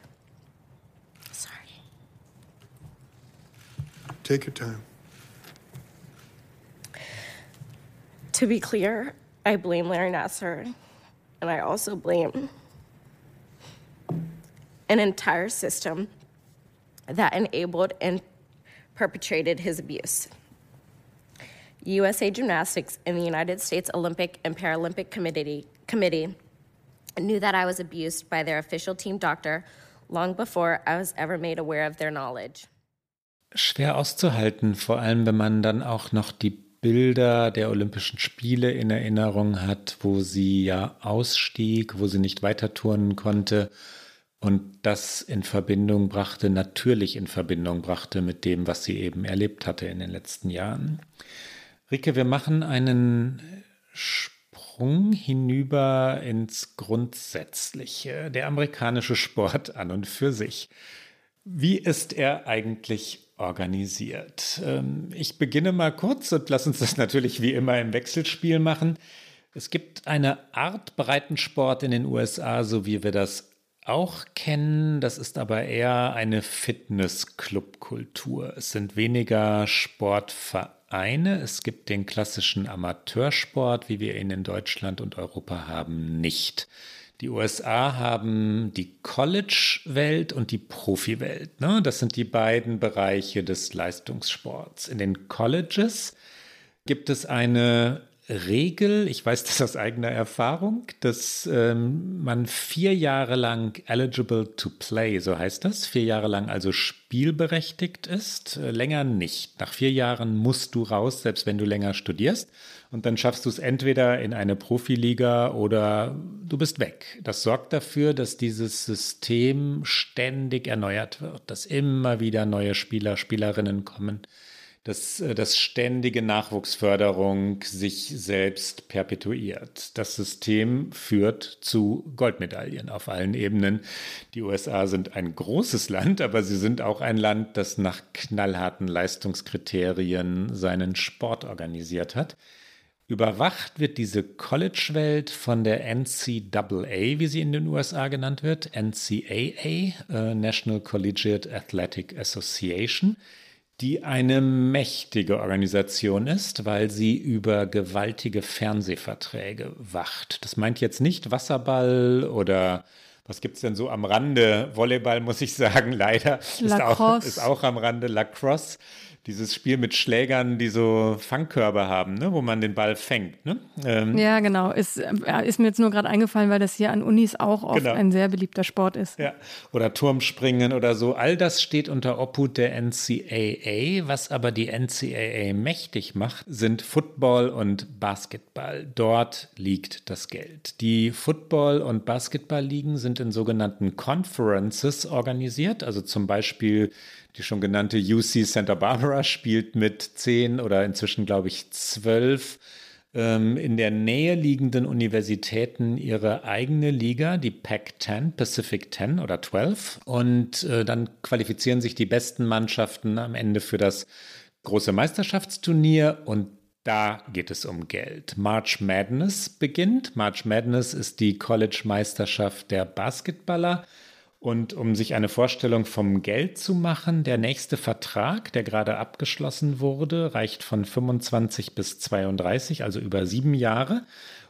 Take your time. To be clear, I blame Larry Nassar, and I also blame an entire system that enabled and perpetrated his abuse. USA Gymnastics and the United States Olympic and Paralympic Committee, Committee knew that I was abused by their official team doctor long before I was ever made aware of their knowledge. Schwer auszuhalten, vor allem wenn man dann auch noch die Bilder der Olympischen Spiele in Erinnerung hat, wo sie ja ausstieg, wo sie nicht weiter turnen konnte und das in Verbindung brachte, natürlich in Verbindung brachte mit dem, was sie eben erlebt hatte in den letzten Jahren. Rike, wir machen einen Sprung hinüber ins Grundsätzliche, der amerikanische Sport an und für sich. Wie ist er eigentlich organisiert? Ähm, ich beginne mal kurz und lass uns das natürlich wie immer im Wechselspiel machen. Es gibt eine Art Breitensport in den USA, so wie wir das auch kennen. Das ist aber eher eine Fitness-Club-Kultur. Es sind weniger Sportvereine. Es gibt den klassischen Amateursport, wie wir ihn in Deutschland und Europa haben, nicht. Die USA haben die College-Welt und die Profi-Welt. Ne? Das sind die beiden Bereiche des Leistungssports. In den Colleges gibt es eine Regel, ich weiß das aus eigener Erfahrung, dass ähm, man vier Jahre lang eligible to play, so heißt das, vier Jahre lang also spielberechtigt ist, äh, länger nicht. Nach vier Jahren musst du raus, selbst wenn du länger studierst. Und dann schaffst du es entweder in eine Profiliga oder du bist weg. Das sorgt dafür, dass dieses System ständig erneuert wird, dass immer wieder neue Spieler, Spielerinnen kommen dass, äh, dass ständige Nachwuchsförderung sich selbst perpetuiert. Das System führt zu Goldmedaillen auf allen Ebenen. Die USA sind ein großes Land, aber sie sind auch ein Land, das nach knallharten Leistungskriterien seinen Sport organisiert hat. Überwacht wird diese College-Welt von der NCAA, wie sie in den USA genannt wird, NCAA, äh, National Collegiate Athletic Association die eine mächtige Organisation ist, weil sie über gewaltige Fernsehverträge wacht. Das meint jetzt nicht Wasserball oder was gibt es denn so am Rande? Volleyball, muss ich sagen, leider ist auch, ist auch am Rande. Lacrosse dieses Spiel mit Schlägern, die so Fangkörbe haben, ne, wo man den Ball fängt. Ne? Ähm, ja, genau. Ist, ist mir jetzt nur gerade eingefallen, weil das hier an Unis auch oft genau. ein sehr beliebter Sport ist. Ja. Oder Turmspringen oder so. All das steht unter Obhut der NCAA. Was aber die NCAA mächtig macht, sind Football und Basketball. Dort liegt das Geld. Die Football- und Basketball-Ligen sind in sogenannten Conferences organisiert. Also zum Beispiel die schon genannte UC Santa Barbara spielt mit zehn oder inzwischen, glaube ich, zwölf ähm, in der Nähe liegenden Universitäten ihre eigene Liga, die Pac-10, Pacific 10 oder 12. Und äh, dann qualifizieren sich die besten Mannschaften am Ende für das große Meisterschaftsturnier und da geht es um Geld. March Madness beginnt. March Madness ist die College-Meisterschaft der Basketballer. Und um sich eine Vorstellung vom Geld zu machen, der nächste Vertrag, der gerade abgeschlossen wurde, reicht von 25 bis 32, also über sieben Jahre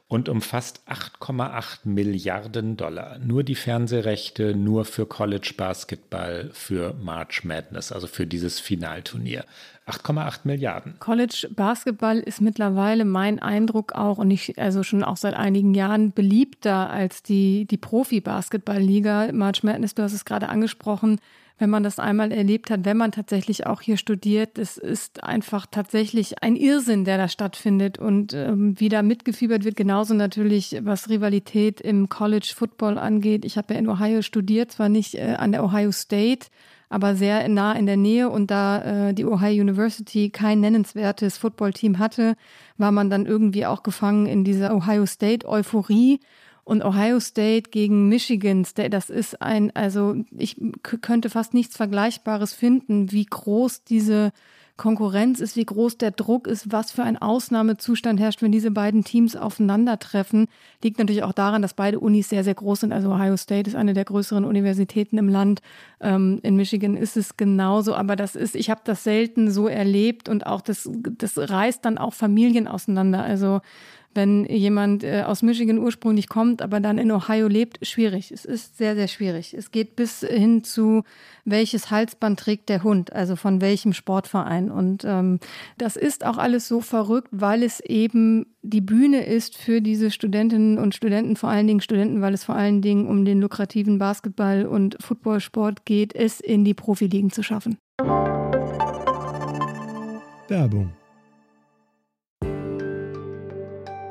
und umfasst 8,8 Milliarden Dollar. Nur die Fernsehrechte, nur für College Basketball, für March Madness, also für dieses Finalturnier. 8,8 Milliarden. College Basketball ist mittlerweile mein Eindruck auch und ich also schon auch seit einigen Jahren beliebter als die, die Profi-Basketball-Liga. March Madness, du hast es gerade angesprochen, wenn man das einmal erlebt hat, wenn man tatsächlich auch hier studiert. Es ist einfach tatsächlich ein Irrsinn, der da stattfindet und ähm, wie da mitgefiebert wird. Genauso natürlich, was Rivalität im College Football angeht. Ich habe ja in Ohio studiert, zwar nicht äh, an der Ohio State, aber sehr nah in der Nähe und da äh, die Ohio University kein nennenswertes Footballteam hatte, war man dann irgendwie auch gefangen in dieser Ohio State Euphorie und Ohio State gegen Michigan State, das ist ein, also ich könnte fast nichts Vergleichbares finden, wie groß diese Konkurrenz ist, wie groß der Druck ist, was für ein Ausnahmezustand herrscht, wenn diese beiden Teams aufeinandertreffen. Liegt natürlich auch daran, dass beide Unis sehr, sehr groß sind. Also Ohio State ist eine der größeren Universitäten im Land. Ähm, in Michigan ist es genauso, aber das ist, ich habe das selten so erlebt und auch das, das reißt dann auch Familien auseinander. Also wenn jemand äh, aus Michigan ursprünglich kommt, aber dann in Ohio lebt, schwierig. Es ist sehr, sehr schwierig. Es geht bis hin zu, welches Halsband trägt der Hund, also von welchem Sportverein. Und ähm, das ist auch alles so verrückt, weil es eben die Bühne ist für diese Studentinnen und Studenten, vor allen Dingen Studenten, weil es vor allen Dingen um den lukrativen Basketball- und Footballsport geht, es in die Profiligen zu schaffen. Werbung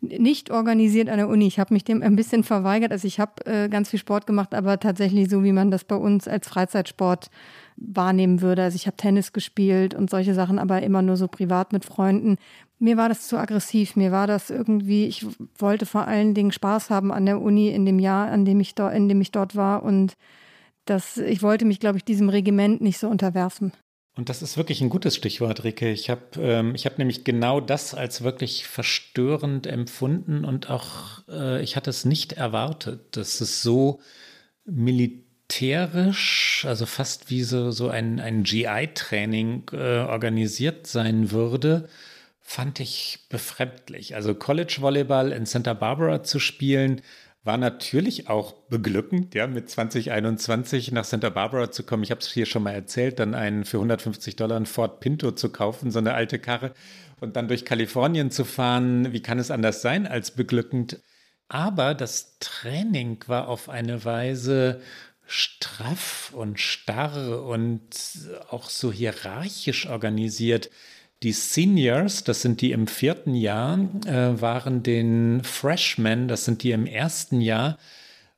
Nicht organisiert an der Uni. Ich habe mich dem ein bisschen verweigert. Also ich habe äh, ganz viel Sport gemacht, aber tatsächlich so, wie man das bei uns als Freizeitsport wahrnehmen würde. Also ich habe Tennis gespielt und solche Sachen, aber immer nur so privat mit Freunden. Mir war das zu aggressiv. Mir war das irgendwie, ich wollte vor allen Dingen Spaß haben an der Uni in dem Jahr, an dem ich, do, in dem ich dort war. Und das, ich wollte mich, glaube ich, diesem Regiment nicht so unterwerfen. Und das ist wirklich ein gutes Stichwort, Rike. Ich habe ähm, hab nämlich genau das als wirklich verstörend empfunden und auch, äh, ich hatte es nicht erwartet, dass es so militärisch, also fast wie so, so ein, ein GI-Training äh, organisiert sein würde, fand ich befremdlich. Also College-Volleyball in Santa Barbara zu spielen, war natürlich auch beglückend, ja, mit 2021 nach Santa Barbara zu kommen. Ich habe es hier schon mal erzählt, dann einen für 150 Dollar einen Ford Pinto zu kaufen, so eine alte Karre, und dann durch Kalifornien zu fahren. Wie kann es anders sein als beglückend? Aber das Training war auf eine Weise straff und starr und auch so hierarchisch organisiert. Die Seniors, das sind die im vierten Jahr, äh, waren den Freshmen, das sind die im ersten Jahr,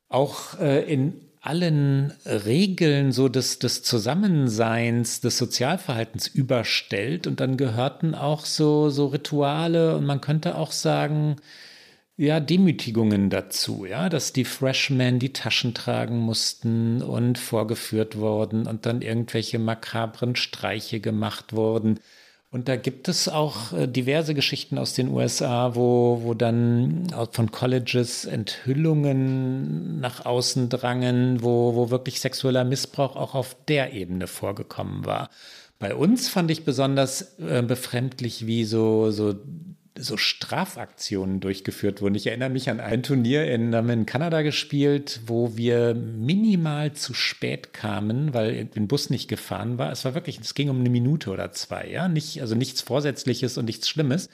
auch äh, in allen Regeln so des, des Zusammenseins, des Sozialverhaltens überstellt und dann gehörten auch so, so Rituale und man könnte auch sagen, ja, Demütigungen dazu, ja, dass die Freshmen die Taschen tragen mussten und vorgeführt wurden und dann irgendwelche makabren Streiche gemacht wurden. Und da gibt es auch äh, diverse Geschichten aus den USA, wo, wo dann von Colleges Enthüllungen nach außen drangen, wo, wo wirklich sexueller Missbrauch auch auf der Ebene vorgekommen war. Bei uns fand ich besonders äh, befremdlich, wie so, so so Strafaktionen durchgeführt wurden. Ich erinnere mich an ein Turnier in, haben in Kanada gespielt, wo wir minimal zu spät kamen, weil ein Bus nicht gefahren war. Es war wirklich, es ging um eine Minute oder zwei, ja, nicht, also nichts Vorsätzliches und nichts Schlimmes.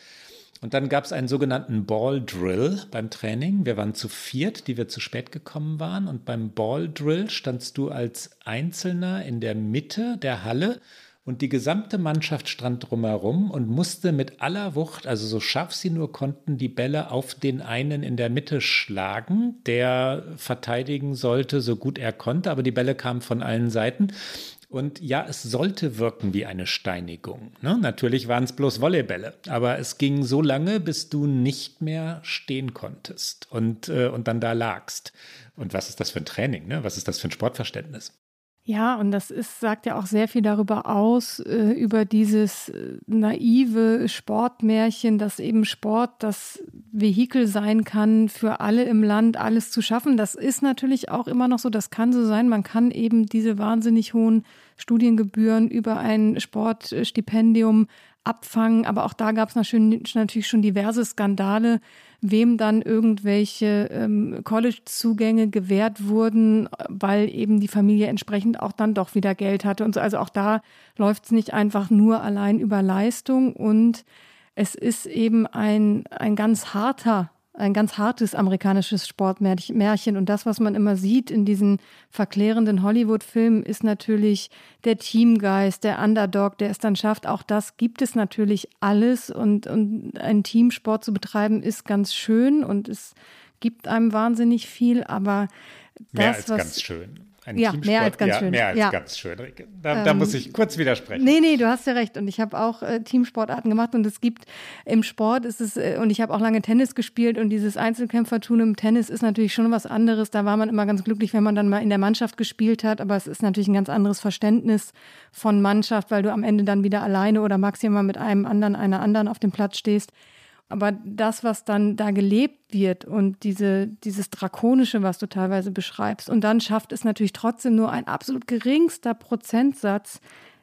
Und dann gab es einen sogenannten Ball Drill beim Training. Wir waren zu viert, die wir zu spät gekommen waren. Und beim Ball Drill standst du als Einzelner in der Mitte der Halle und die gesamte Mannschaft stand drumherum und musste mit aller Wucht, also so scharf sie nur konnten, die Bälle auf den einen in der Mitte schlagen, der verteidigen sollte, so gut er konnte, aber die Bälle kamen von allen Seiten. Und ja, es sollte wirken wie eine Steinigung. Ne? Natürlich waren es bloß Volleybälle, aber es ging so lange, bis du nicht mehr stehen konntest und, äh, und dann da lagst. Und was ist das für ein Training? Ne? Was ist das für ein Sportverständnis? Ja, und das ist, sagt ja auch sehr viel darüber aus, äh, über dieses äh, naive Sportmärchen, dass eben Sport das Vehikel sein kann, für alle im Land alles zu schaffen. Das ist natürlich auch immer noch so, das kann so sein. Man kann eben diese wahnsinnig hohen Studiengebühren über ein Sportstipendium abfangen. Aber auch da gab es natürlich schon diverse Skandale, wem dann irgendwelche ähm, College-Zugänge gewährt wurden, weil eben die Familie entsprechend auch dann doch wieder Geld hatte. Und so. Also auch da läuft es nicht einfach nur allein über Leistung und es ist eben ein, ein ganz harter ein ganz hartes amerikanisches Sportmärchen. Und das, was man immer sieht in diesen verklärenden Hollywood-Filmen, ist natürlich der Teamgeist, der Underdog, der es dann schafft. Auch das gibt es natürlich alles. Und, und einen Teamsport zu betreiben, ist ganz schön und es gibt einem wahnsinnig viel. Aber das, Mehr als was, ganz schön. Ein ja, Teamsport. mehr als ganz ja, schön. Mehr als ja. ganz schön, Da, da muss ich kurz widersprechen. Nee, nee, du hast ja recht. Und ich habe auch äh, Teamsportarten gemacht und es gibt im Sport ist es, äh, und ich habe auch lange Tennis gespielt und dieses Einzelkämpfertun im Tennis ist natürlich schon was anderes. Da war man immer ganz glücklich, wenn man dann mal in der Mannschaft gespielt hat, aber es ist natürlich ein ganz anderes Verständnis von Mannschaft, weil du am Ende dann wieder alleine oder maximal mit einem anderen, einer anderen auf dem Platz stehst. Aber das, was dann da gelebt wird und diese, dieses Drakonische, was du teilweise beschreibst, und dann schafft es natürlich trotzdem nur ein absolut geringster Prozentsatz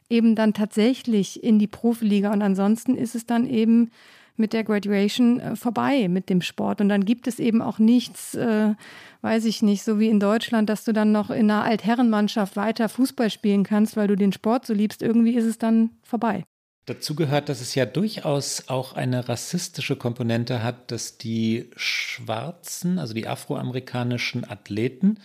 eben dann tatsächlich in die Profiliga. Und ansonsten ist es dann eben mit der Graduation äh, vorbei mit dem Sport. Und dann gibt es eben auch nichts, äh, weiß ich nicht, so wie in Deutschland, dass du dann noch in einer Altherrenmannschaft weiter Fußball spielen kannst, weil du den Sport so liebst. Irgendwie ist es dann vorbei. Dazu gehört, dass es ja durchaus auch eine rassistische Komponente hat, dass die schwarzen, also die afroamerikanischen Athleten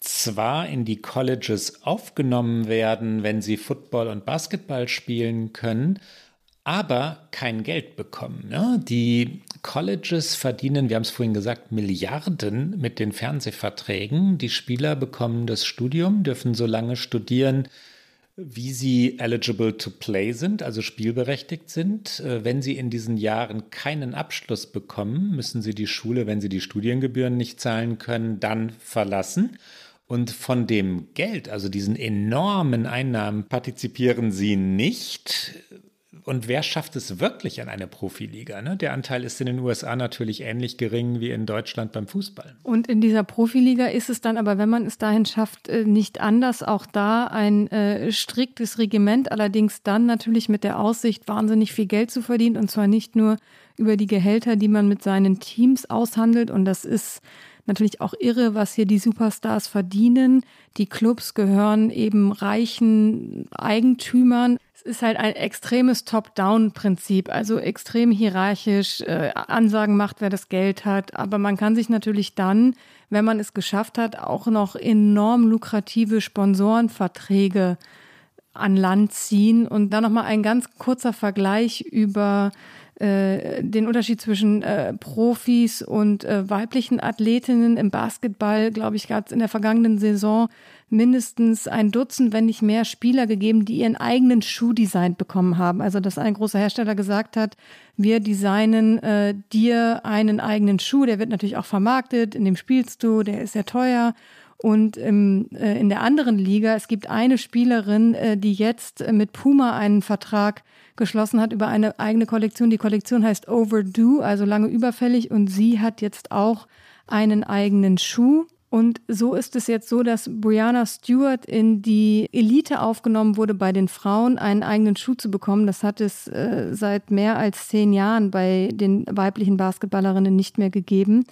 zwar in die Colleges aufgenommen werden, wenn sie Football und Basketball spielen können, aber kein Geld bekommen. Ne? Die Colleges verdienen, wir haben es vorhin gesagt, Milliarden mit den Fernsehverträgen. Die Spieler bekommen das Studium, dürfen so lange studieren, wie sie eligible to play sind, also spielberechtigt sind. Äh, wenn sie in diesen Jahren keinen Abschluss bekommen, müssen sie die Schule, wenn sie die Studiengebühren nicht zahlen können, dann verlassen. Und von dem Geld, also diesen enormen Einnahmen, partizipieren sie nicht, und wer schafft es wirklich an eine Profiliga? Ne? Der Anteil ist in den USA natürlich ähnlich gering wie in Deutschland beim Fußball. Und in dieser Profiliga ist es dann aber, wenn man es dahin schafft, äh, nicht anders. Auch da ein äh, striktes Regiment, allerdings dann natürlich mit der Aussicht, wahnsinnig viel Geld zu verdienen. Und zwar nicht nur über die Gehälter, die man mit seinen Teams aushandelt. Und das ist natürlich auch irre, was hier die Superstars verdienen. Die Clubs gehören eben reichen Eigentümern ist halt ein extremes Top-Down-Prinzip, also extrem hierarchisch. Äh, Ansagen macht, wer das Geld hat. Aber man kann sich natürlich dann, wenn man es geschafft hat, auch noch enorm lukrative Sponsorenverträge an Land ziehen. Und dann nochmal ein ganz kurzer Vergleich über äh, den Unterschied zwischen äh, Profis und äh, weiblichen Athletinnen im Basketball, glaube ich, gab es in der vergangenen Saison mindestens ein Dutzend, wenn nicht mehr Spieler gegeben, die ihren eigenen Schuh designt bekommen haben. Also dass ein großer Hersteller gesagt hat, wir designen äh, dir einen eigenen Schuh, der wird natürlich auch vermarktet, in dem spielst du, der ist sehr teuer. Und im, äh, in der anderen Liga, es gibt eine Spielerin, äh, die jetzt äh, mit Puma einen Vertrag geschlossen hat über eine eigene Kollektion. Die Kollektion heißt Overdue, also lange überfällig. Und sie hat jetzt auch einen eigenen Schuh. Und so ist es jetzt so, dass Brianna Stewart in die Elite aufgenommen wurde, bei den Frauen einen eigenen Schuh zu bekommen. Das hat es äh, seit mehr als zehn Jahren bei den weiblichen Basketballerinnen nicht mehr gegeben.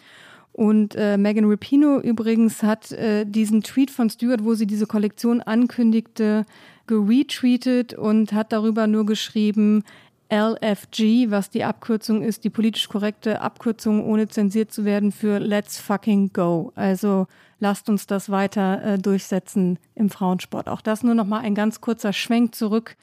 Und äh, Megan Rapino übrigens hat äh, diesen Tweet von Stewart, wo sie diese Kollektion ankündigte, geretweetet und hat darüber nur geschrieben, LFG, was die Abkürzung ist, die politisch korrekte Abkürzung, ohne zensiert zu werden, für Let's fucking go. Also lasst uns das weiter äh, durchsetzen im Frauensport. Auch das nur noch mal ein ganz kurzer Schwenk zurück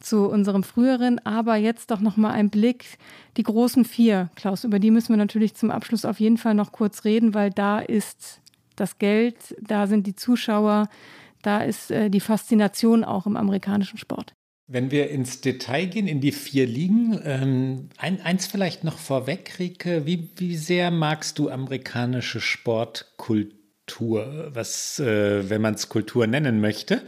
zu unserem früheren, aber jetzt doch noch mal ein Blick die großen vier. Klaus, über die müssen wir natürlich zum Abschluss auf jeden Fall noch kurz reden, weil da ist das Geld, da sind die Zuschauer, da ist äh, die Faszination auch im amerikanischen Sport. Wenn wir ins Detail gehen, in die vier Ligen, ähm, ein, eins vielleicht noch vorweg, Rike, wie, wie sehr magst du amerikanische Sportkultur, was, äh, wenn man es Kultur nennen möchte?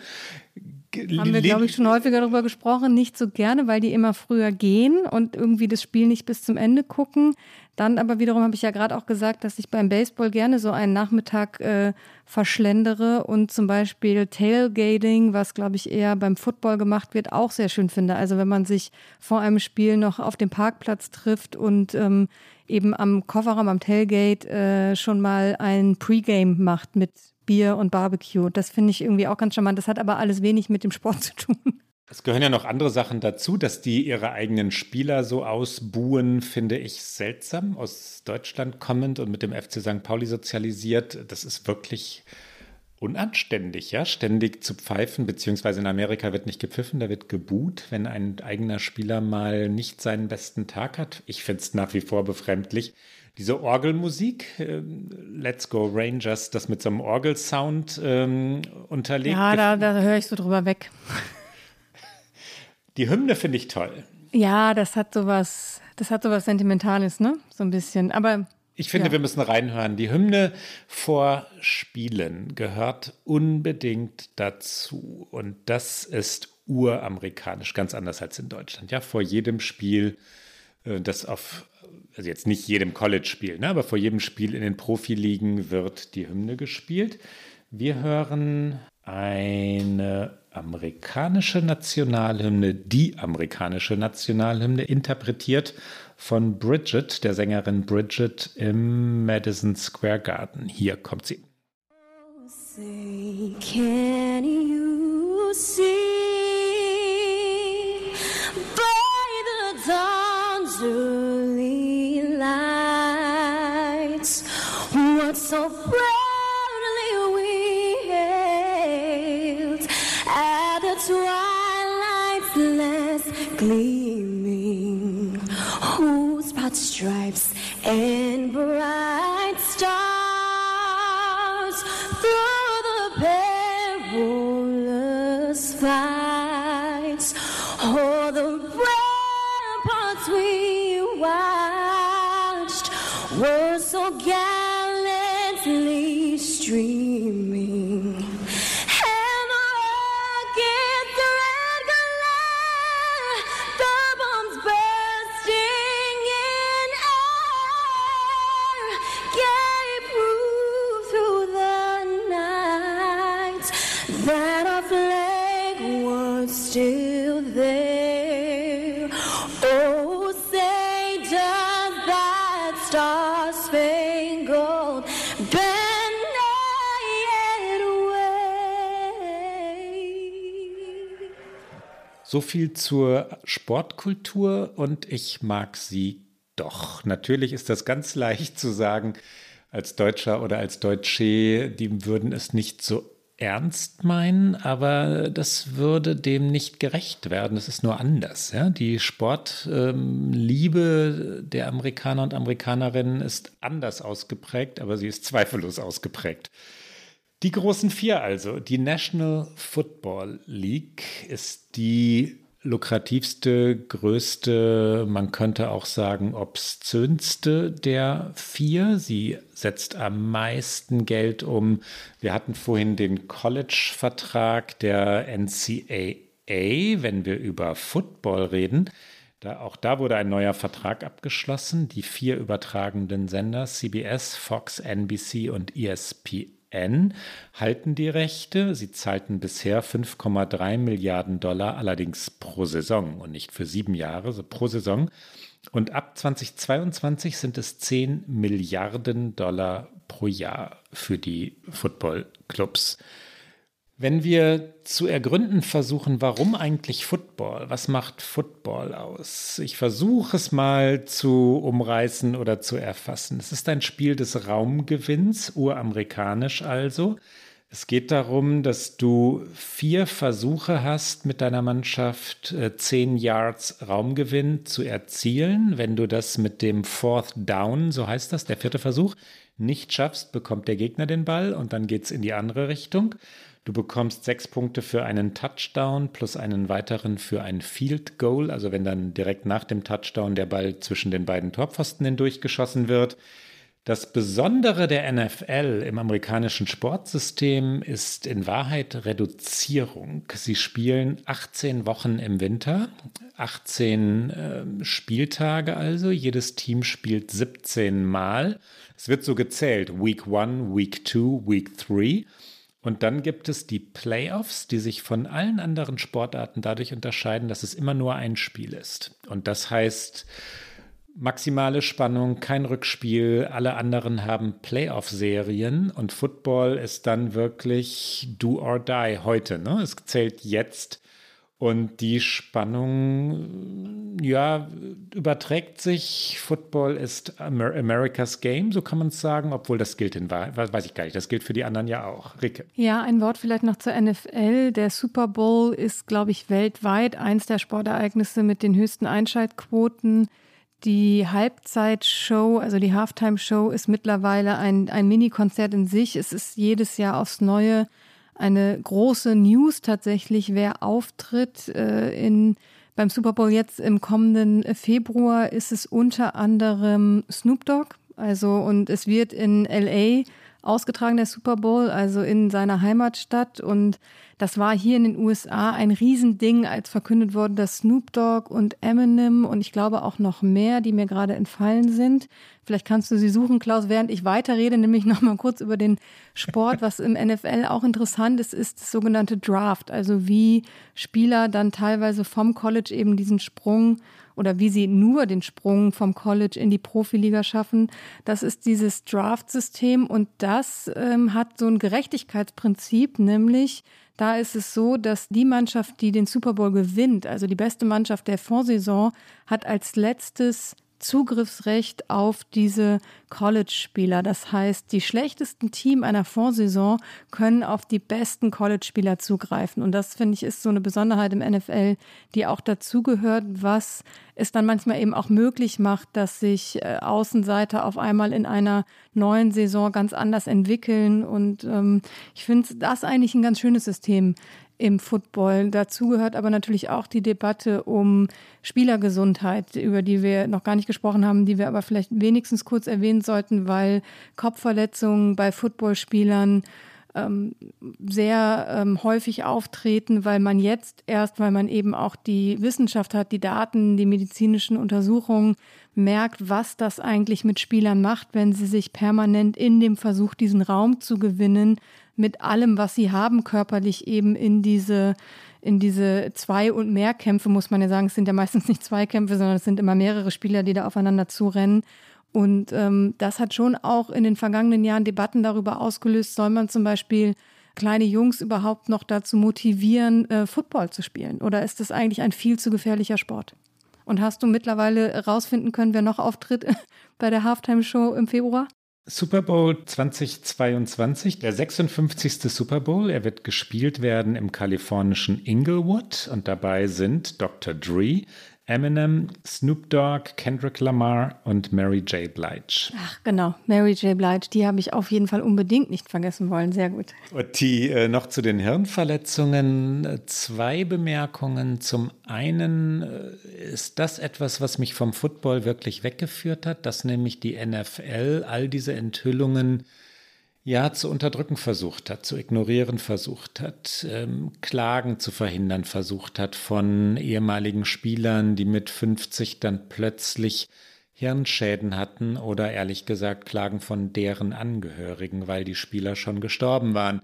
Haben wir, glaube ich, schon häufiger darüber gesprochen. Nicht so gerne, weil die immer früher gehen und irgendwie das Spiel nicht bis zum Ende gucken. Dann aber wiederum habe ich ja gerade auch gesagt, dass ich beim Baseball gerne so einen Nachmittag äh, verschlendere und zum Beispiel Tailgating, was glaube ich eher beim Football gemacht wird, auch sehr schön finde. Also wenn man sich vor einem Spiel noch auf dem Parkplatz trifft und ähm, eben am Kofferraum, am Tailgate äh, schon mal ein Pre-Game macht mit Bier und Barbecue. Das finde ich irgendwie auch ganz charmant. Das hat aber alles wenig mit dem Sport zu tun. Es gehören ja noch andere Sachen dazu, dass die ihre eigenen Spieler so ausbuhen, finde ich seltsam. Aus Deutschland kommend und mit dem FC St. Pauli sozialisiert, das ist wirklich unanständig, ja, ständig zu pfeifen, beziehungsweise in Amerika wird nicht gepfiffen, da wird gebuht, wenn ein eigener Spieler mal nicht seinen besten Tag hat. Ich finde es nach wie vor befremdlich diese Orgelmusik, äh, Let's Go Rangers, das mit so einem Orgelsound ähm, unterlegt. Ja, da, da höre ich so drüber weg. Die Hymne finde ich toll. Ja, das hat sowas, das hat sowas Sentimentales, ne? So ein bisschen. Aber ich finde, ja. wir müssen reinhören. Die Hymne vor Spielen gehört unbedingt dazu. Und das ist uramerikanisch, ganz anders als in Deutschland. Ja, vor jedem Spiel, äh, das auf also jetzt nicht jedem College-Spiel, ne, aber vor jedem Spiel in den Profiligen wird die Hymne gespielt. Wir hören eine amerikanische Nationalhymne, die amerikanische Nationalhymne, interpretiert von Bridget, der Sängerin Bridget im Madison Square Garden. Hier kommt sie. Say, can you see by the dawn's so proudly we hailed at the twilight's last gleaming, whose broad stripes and bright stars through the perilous fights, So viel zur Sportkultur und ich mag sie doch. Natürlich ist das ganz leicht zu sagen, als Deutscher oder als Deutsche, die würden es nicht so ernst meinen, aber das würde dem nicht gerecht werden. Es ist nur anders. Ja? Die Sportliebe ähm, der Amerikaner und Amerikanerinnen ist anders ausgeprägt, aber sie ist zweifellos ausgeprägt. Die großen vier also. Die National Football League ist die lukrativste, größte, man könnte auch sagen obszönste der vier. Sie setzt am meisten Geld um. Wir hatten vorhin den College-Vertrag der NCAA, wenn wir über Football reden. Da, auch da wurde ein neuer Vertrag abgeschlossen. Die vier übertragenden Sender CBS, Fox, NBC und ESPN N halten die Rechte. Sie zahlten bisher 5,3 Milliarden Dollar, allerdings pro Saison und nicht für sieben Jahre, so pro Saison. Und ab 2022 sind es 10 Milliarden Dollar pro Jahr für die Footballclubs. Wenn wir zu ergründen versuchen, warum eigentlich Football? Was macht Football aus? Ich versuche es mal zu umreißen oder zu erfassen. Es ist ein Spiel des Raumgewinns, uramerikanisch also. Es geht darum, dass du vier Versuche hast, mit deiner Mannschaft äh, zehn Yards Raumgewinn zu erzielen. Wenn du das mit dem Fourth Down, so heißt das, der vierte Versuch, nicht schaffst, bekommt der Gegner den Ball und dann geht es in die andere Richtung. Du bekommst sechs Punkte für einen Touchdown plus einen weiteren für ein Field Goal, also wenn dann direkt nach dem Touchdown der Ball zwischen den beiden Torpfosten hindurchgeschossen wird. Das Besondere der NFL im amerikanischen Sportsystem ist in Wahrheit Reduzierung. Sie spielen 18 Wochen im Winter, 18 äh, Spieltage also. Jedes Team spielt 17 Mal. Es wird so gezählt, Week 1, Week 2, Week 3. Und dann gibt es die Playoffs, die sich von allen anderen Sportarten dadurch unterscheiden, dass es immer nur ein Spiel ist. Und das heißt, maximale Spannung, kein Rückspiel. Alle anderen haben Playoff-Serien und Football ist dann wirklich do or die heute. Ne? Es zählt jetzt. Und die Spannung, ja, überträgt sich. Football ist Amer America's Game, so kann man es sagen, obwohl das gilt in weiß ich gar nicht, das gilt für die anderen ja auch. Ricke. Ja, ein Wort vielleicht noch zur NFL. Der Super Bowl ist, glaube ich, weltweit eins der Sportereignisse mit den höchsten Einschaltquoten. Die Halbzeitshow, also die Halftime-Show, ist mittlerweile ein, ein Mini-Konzert in sich. Es ist jedes Jahr aufs Neue eine große News tatsächlich, wer auftritt. Äh, in, beim Super Bowl jetzt im kommenden Februar ist es unter anderem Snoop Dogg. Also, und es wird in LA ausgetragen, der Super Bowl, also in seiner Heimatstadt. Und das war hier in den USA ein Riesending, als verkündet wurde, dass Snoop Dogg und Eminem und ich glaube auch noch mehr, die mir gerade entfallen sind. Vielleicht kannst du sie suchen, Klaus, während ich weiterrede, nämlich noch mal kurz über den Sport, was im NFL auch interessant ist, ist das sogenannte Draft, also wie Spieler dann teilweise vom College eben diesen Sprung oder wie sie nur den Sprung vom College in die Profiliga schaffen. Das ist dieses Draft-System und das ähm, hat so ein Gerechtigkeitsprinzip, nämlich da ist es so, dass die Mannschaft, die den Super Bowl gewinnt, also die beste Mannschaft der Vorsaison, hat als letztes Zugriffsrecht auf diese College-Spieler. Das heißt, die schlechtesten Team einer Vorsaison können auf die besten College-Spieler zugreifen. Und das, finde ich, ist so eine Besonderheit im NFL, die auch dazugehört, was es dann manchmal eben auch möglich macht, dass sich äh, Außenseiter auf einmal in einer neuen Saison ganz anders entwickeln. Und ähm, ich finde das eigentlich ein ganz schönes System im Football. Dazu gehört aber natürlich auch die Debatte um Spielergesundheit, über die wir noch gar nicht gesprochen haben, die wir aber vielleicht wenigstens kurz erwähnen sollten, weil Kopfverletzungen bei Footballspielern ähm, sehr ähm, häufig auftreten, weil man jetzt erst, weil man eben auch die Wissenschaft hat, die Daten, die medizinischen Untersuchungen, merkt, was das eigentlich mit Spielern macht, wenn sie sich permanent in dem Versuch, diesen Raum zu gewinnen, mit allem, was sie haben, körperlich eben in diese in diese zwei und mehr Kämpfe, muss man ja sagen, es sind ja meistens nicht zwei Kämpfe, sondern es sind immer mehrere Spieler, die da aufeinander zurennen. Und ähm, das hat schon auch in den vergangenen Jahren Debatten darüber ausgelöst, soll man zum Beispiel kleine Jungs überhaupt noch dazu motivieren, äh, Football zu spielen? Oder ist das eigentlich ein viel zu gefährlicher Sport? Und hast du mittlerweile rausfinden können, wer noch auftritt bei der Halftime-Show im Februar? Super Bowl 2022, der 56. Super Bowl. Er wird gespielt werden im kalifornischen Inglewood und dabei sind Dr. Dre, Eminem, Snoop Dogg, Kendrick Lamar und Mary J. Blige. Ach genau, Mary J. Blige, die habe ich auf jeden Fall unbedingt nicht vergessen wollen. Sehr gut. Und die äh, noch zu den Hirnverletzungen zwei Bemerkungen. Zum einen äh, ist das etwas, was mich vom Football wirklich weggeführt hat, dass nämlich die NFL all diese Enthüllungen ja zu unterdrücken versucht hat, zu ignorieren versucht hat, ähm, Klagen zu verhindern versucht hat von ehemaligen Spielern, die mit 50 dann plötzlich Hirnschäden hatten oder ehrlich gesagt Klagen von deren Angehörigen, weil die Spieler schon gestorben waren,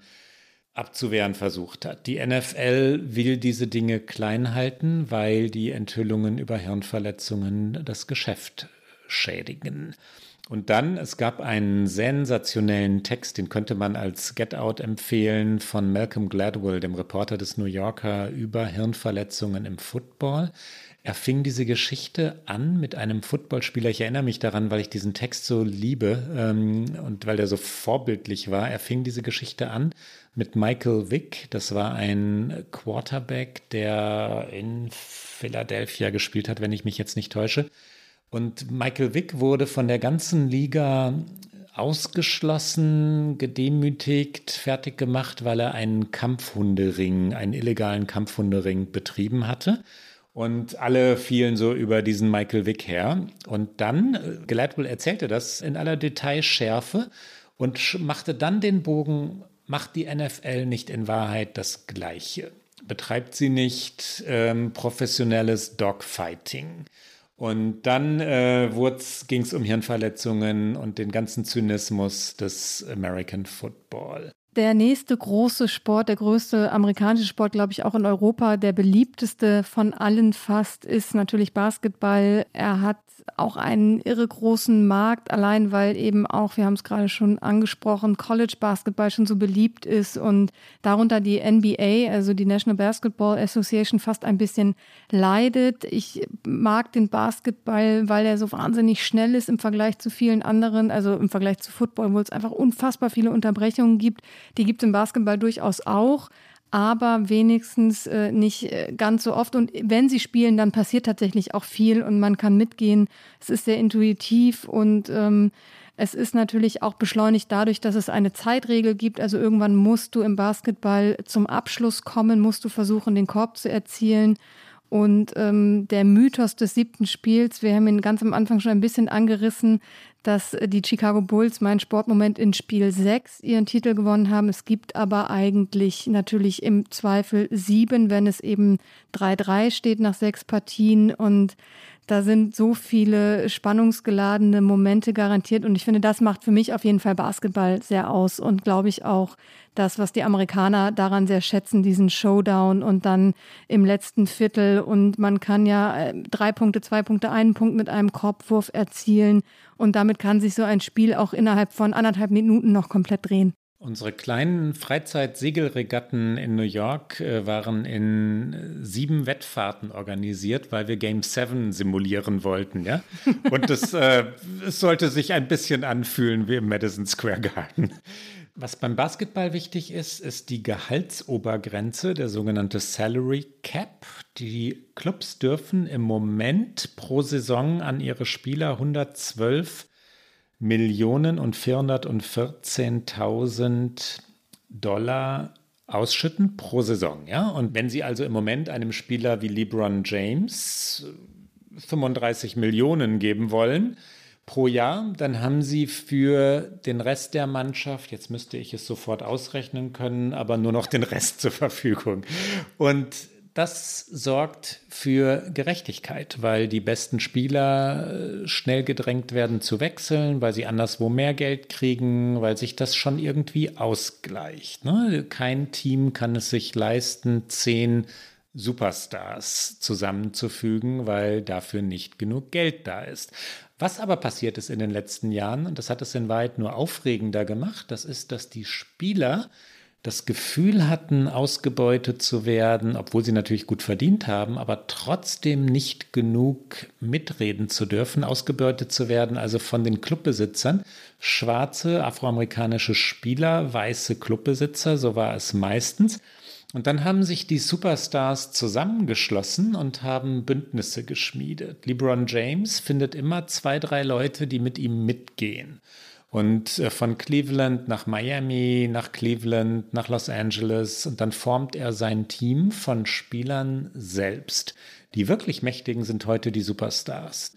abzuwehren versucht hat. Die NFL will diese Dinge klein halten, weil die Enthüllungen über Hirnverletzungen das Geschäft schädigen. Und dann, es gab einen sensationellen Text, den könnte man als Get Out empfehlen, von Malcolm Gladwell, dem Reporter des New Yorker, über Hirnverletzungen im Football. Er fing diese Geschichte an mit einem Footballspieler. Ich erinnere mich daran, weil ich diesen Text so liebe ähm, und weil der so vorbildlich war. Er fing diese Geschichte an mit Michael Vick. Das war ein Quarterback, der in Philadelphia gespielt hat, wenn ich mich jetzt nicht täusche. Und Michael Vick wurde von der ganzen Liga ausgeschlossen, gedemütigt, fertig gemacht, weil er einen Kampfhundering, einen illegalen Kampfhundering betrieben hatte. Und alle fielen so über diesen Michael Vick her. Und dann, äh, Gladwell erzählte das in aller Detailschärfe und machte dann den Bogen, macht die NFL nicht in Wahrheit das Gleiche? Betreibt sie nicht ähm, professionelles Dogfighting? Und dann äh, ging es um Hirnverletzungen und den ganzen Zynismus des American Football. Der nächste große Sport, der größte amerikanische Sport, glaube ich, auch in Europa, der beliebteste von allen fast, ist natürlich Basketball. Er hat auch einen irre großen Markt, allein weil eben auch, wir haben es gerade schon angesprochen, College Basketball schon so beliebt ist und darunter die NBA, also die National Basketball Association, fast ein bisschen leidet. Ich mag den Basketball, weil er so wahnsinnig schnell ist im Vergleich zu vielen anderen, also im Vergleich zu Football, wo es einfach unfassbar viele Unterbrechungen gibt. Die gibt es im Basketball durchaus auch aber wenigstens äh, nicht äh, ganz so oft. Und wenn sie spielen, dann passiert tatsächlich auch viel und man kann mitgehen. Es ist sehr intuitiv und ähm, es ist natürlich auch beschleunigt dadurch, dass es eine Zeitregel gibt. Also irgendwann musst du im Basketball zum Abschluss kommen, musst du versuchen, den Korb zu erzielen. Und ähm, der Mythos des siebten Spiels, wir haben ihn ganz am Anfang schon ein bisschen angerissen, dass die Chicago Bulls mein Sportmoment in Spiel 6 ihren Titel gewonnen haben. Es gibt aber eigentlich natürlich im Zweifel sieben, wenn es eben 3-3 steht nach sechs Partien. Und da sind so viele spannungsgeladene Momente garantiert. Und ich finde, das macht für mich auf jeden Fall Basketball sehr aus und glaube ich auch das, was die Amerikaner daran sehr schätzen, diesen Showdown und dann im letzten Viertel. Und man kann ja äh, drei Punkte, zwei Punkte, einen Punkt mit einem Korbwurf erzielen. Und damit kann sich so ein Spiel auch innerhalb von anderthalb Minuten noch komplett drehen. Unsere kleinen Freizeitsegelregatten in New York äh, waren in sieben Wettfahrten organisiert, weil wir Game 7 simulieren wollten, ja. Und das, äh, es sollte sich ein bisschen anfühlen wie im Madison Square Garden. Was beim Basketball wichtig ist, ist die Gehaltsobergrenze, der sogenannte Salary Cap. Die Clubs dürfen im Moment pro Saison an ihre Spieler 112 Millionen und 414.000 Dollar ausschütten pro Saison. Ja? Und wenn Sie also im Moment einem Spieler wie LeBron James 35 Millionen geben wollen, pro Jahr. Dann haben sie für den Rest der Mannschaft, jetzt müsste ich es sofort ausrechnen können, aber nur noch den Rest zur Verfügung. Und das sorgt für Gerechtigkeit, weil die besten Spieler äh, schnell gedrängt werden zu wechseln, weil sie anderswo mehr Geld kriegen, weil sich das schon irgendwie ausgleicht. Ne? Kein Team kann es sich leisten, zehn Superstars zusammenzufügen, weil dafür nicht genug Geld da ist. Was aber passiert ist in den letzten Jahren, und das hat es in Wahrheit nur aufregender gemacht, das ist, dass die Spieler das Gefühl hatten, ausgebeutet zu werden, obwohl sie natürlich gut verdient haben, aber trotzdem nicht genug mitreden zu dürfen, ausgebeutet zu werden, also von den Clubbesitzern. Schwarze afroamerikanische Spieler, weiße Clubbesitzer, so war es meistens. Und dann haben sich die Superstars zusammengeschlossen und haben Bündnisse geschmiedet. LeBron James findet immer zwei, drei Leute, die mit ihm mitgehen. Und äh, von Cleveland nach Miami, nach Cleveland, nach Los Angeles. Und dann formt er sein Team von Spielern selbst. Die wirklich Mächtigen sind heute die Superstars.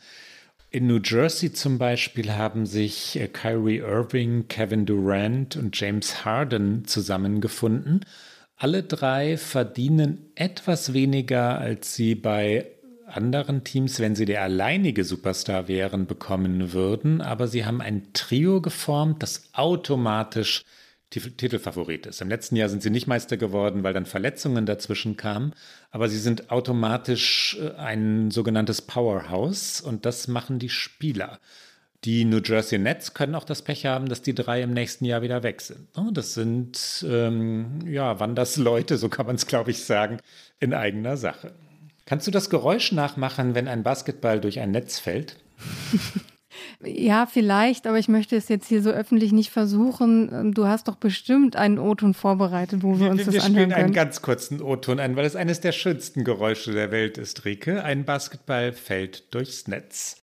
In New Jersey zum Beispiel haben sich äh, Kyrie Irving, Kevin Durant und James Harden zusammengefunden alle drei verdienen etwas weniger, als sie bei anderen Teams, wenn sie der alleinige Superstar wären, bekommen würden. Aber sie haben ein Trio geformt, das automatisch Titelfavorit ist. Im letzten Jahr sind sie nicht Meister geworden, weil dann Verletzungen dazwischen kamen. Aber sie sind automatisch äh, ein sogenanntes Powerhouse und das machen die Spieler. Die New Jersey Nets können auch das Pech haben, dass die drei im nächsten Jahr wieder weg sind. Ne? Das sind, ähm, ja, Wandersleute, so kann man es, glaube ich, sagen, in eigener Sache. Kannst du das Geräusch nachmachen, wenn ein Basketball durch ein Netz fällt? Ja, vielleicht, aber ich möchte es jetzt hier so öffentlich nicht versuchen. Ähm, du hast doch bestimmt einen O-Ton vorbereitet, wo wir, wir uns das wir anhören können. Wir spielen einen ganz kurzen O-Ton ein, weil es eines der schönsten Geräusche der Welt ist, Rike. Ein Basketball fällt durchs Netz.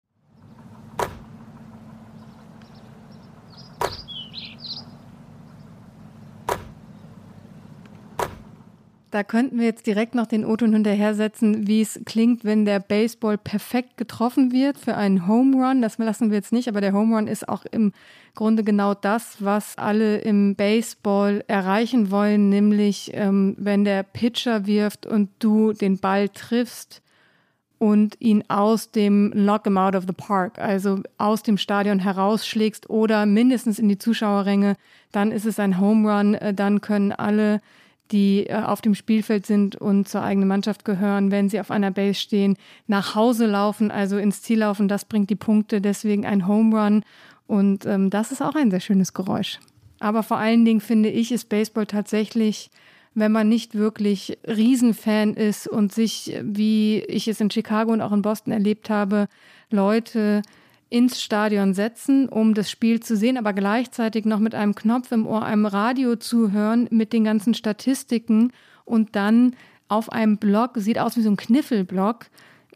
Da könnten wir jetzt direkt noch den O-Ton hinterhersetzen, wie es klingt, wenn der Baseball perfekt getroffen wird für einen Home Run. Das lassen wir jetzt nicht, aber der Home Run ist auch im Grunde genau das, was alle im Baseball erreichen wollen, nämlich ähm, wenn der Pitcher wirft und du den Ball triffst und ihn aus dem Knock him out of the park, also aus dem Stadion herausschlägst oder mindestens in die Zuschauerränge, dann ist es ein Home Run, äh, dann können alle die äh, auf dem Spielfeld sind und zur eigenen Mannschaft gehören, wenn sie auf einer Base stehen, nach Hause laufen, also ins Ziel laufen. Das bringt die Punkte, deswegen ein Home Run. Und ähm, das ist auch ein sehr schönes Geräusch. Aber vor allen Dingen finde ich, ist Baseball tatsächlich, wenn man nicht wirklich Riesenfan ist und sich, wie ich es in Chicago und auch in Boston erlebt habe, Leute ins Stadion setzen, um das Spiel zu sehen, aber gleichzeitig noch mit einem Knopf im Ohr, einem Radio zuhören, mit den ganzen Statistiken und dann auf einem Blog, sieht aus wie so ein Kniffelblog,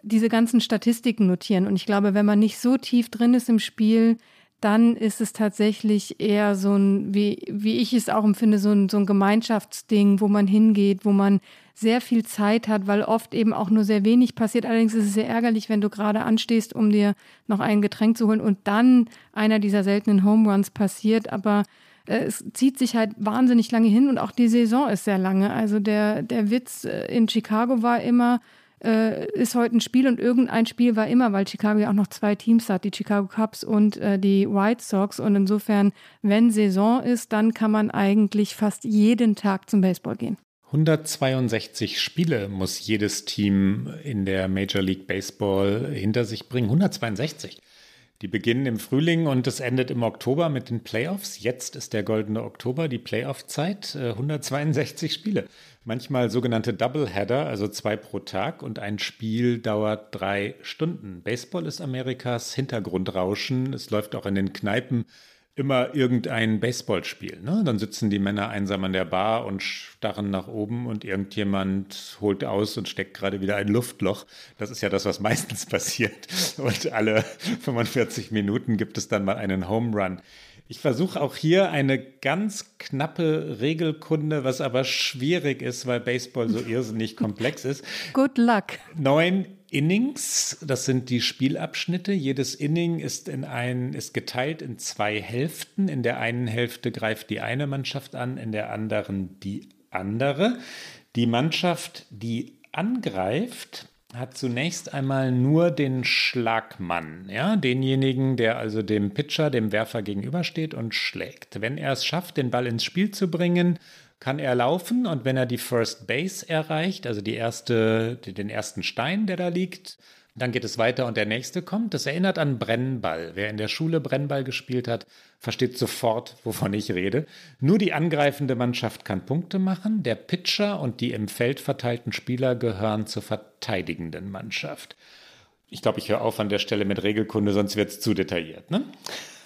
diese ganzen Statistiken notieren. Und ich glaube, wenn man nicht so tief drin ist im Spiel, dann ist es tatsächlich eher so ein, wie, wie ich es auch empfinde, so ein, so ein Gemeinschaftsding, wo man hingeht, wo man sehr viel Zeit hat, weil oft eben auch nur sehr wenig passiert. Allerdings ist es sehr ärgerlich, wenn du gerade anstehst, um dir noch ein Getränk zu holen und dann einer dieser seltenen Home Runs passiert. Aber äh, es zieht sich halt wahnsinnig lange hin und auch die Saison ist sehr lange. Also der, der Witz äh, in Chicago war immer, äh, ist heute ein Spiel und irgendein Spiel war immer, weil Chicago ja auch noch zwei Teams hat, die Chicago Cubs und äh, die White Sox. Und insofern, wenn Saison ist, dann kann man eigentlich fast jeden Tag zum Baseball gehen. 162 Spiele muss jedes Team in der Major League Baseball hinter sich bringen. 162. Die beginnen im Frühling und es endet im Oktober mit den Playoffs. Jetzt ist der goldene Oktober, die Playoff-Zeit. 162 äh, Spiele. Manchmal sogenannte Doubleheader, also zwei pro Tag und ein Spiel dauert drei Stunden. Baseball ist Amerikas Hintergrundrauschen. Es läuft auch in den Kneipen immer irgendein Baseballspiel. Ne? Dann sitzen die Männer einsam an der Bar und starren nach oben und irgendjemand holt aus und steckt gerade wieder ein Luftloch. Das ist ja das, was meistens passiert. Und alle 45 Minuten gibt es dann mal einen Home Run. Ich versuche auch hier eine ganz knappe Regelkunde, was aber schwierig ist, weil Baseball so irrsinnig komplex ist. Good luck. Neun Innings, das sind die Spielabschnitte. Jedes Inning ist, in ein, ist geteilt in zwei Hälften. In der einen Hälfte greift die eine Mannschaft an, in der anderen die andere. Die Mannschaft, die angreift, hat zunächst einmal nur den Schlagmann, ja, denjenigen, der also dem Pitcher, dem Werfer gegenübersteht und schlägt. Wenn er es schafft, den Ball ins Spiel zu bringen, kann er laufen und wenn er die First Base erreicht, also die erste, den ersten Stein, der da liegt, dann geht es weiter und der nächste kommt. Das erinnert an Brennball. Wer in der Schule Brennball gespielt hat, versteht sofort, wovon ich rede. Nur die angreifende Mannschaft kann Punkte machen. Der Pitcher und die im Feld verteilten Spieler gehören zur verteidigenden Mannschaft. Ich glaube, ich höre auf an der Stelle mit Regelkunde, sonst wird es zu detailliert. Ne?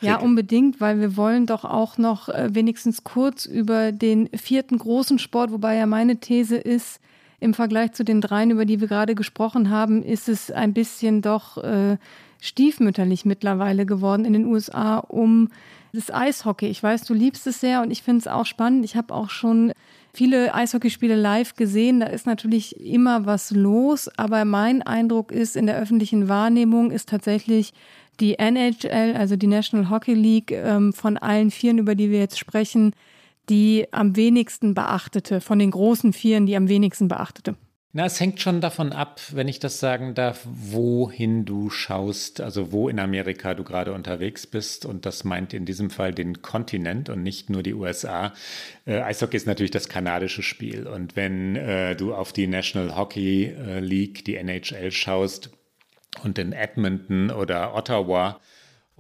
Ja, unbedingt, weil wir wollen doch auch noch äh, wenigstens kurz über den vierten großen Sport, wobei ja meine These ist, im Vergleich zu den dreien, über die wir gerade gesprochen haben, ist es ein bisschen doch äh, stiefmütterlich mittlerweile geworden in den USA um das Eishockey. Ich weiß, du liebst es sehr und ich finde es auch spannend. Ich habe auch schon viele Eishockeyspiele live gesehen. Da ist natürlich immer was los, aber mein Eindruck ist, in der öffentlichen Wahrnehmung ist tatsächlich die NHL, also die National Hockey League, ähm, von allen Vieren, über die wir jetzt sprechen, die am wenigsten beachtete, von den großen Vieren, die am wenigsten beachtete. Na, es hängt schon davon ab, wenn ich das sagen darf, wohin du schaust, also wo in Amerika du gerade unterwegs bist. Und das meint in diesem Fall den Kontinent und nicht nur die USA. Äh, Eishockey ist natürlich das kanadische Spiel. Und wenn äh, du auf die National Hockey äh, League, die NHL schaust, und in Edmonton oder Ottawa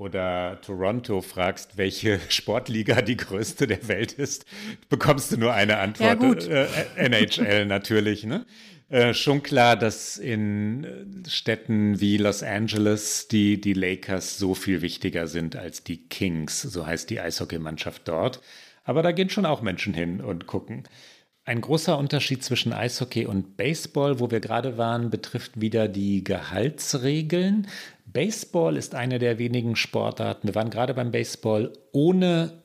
oder Toronto fragst, welche Sportliga die größte der Welt ist, bekommst du nur eine Antwort. Ja, gut. Äh, NHL natürlich, ne? Äh, schon klar, dass in äh, Städten wie Los Angeles die, die Lakers so viel wichtiger sind als die Kings, so heißt die Eishockeymannschaft dort. Aber da gehen schon auch Menschen hin und gucken. Ein großer Unterschied zwischen Eishockey und Baseball, wo wir gerade waren, betrifft wieder die Gehaltsregeln. Baseball ist eine der wenigen Sportarten, wir waren gerade beim Baseball, ohne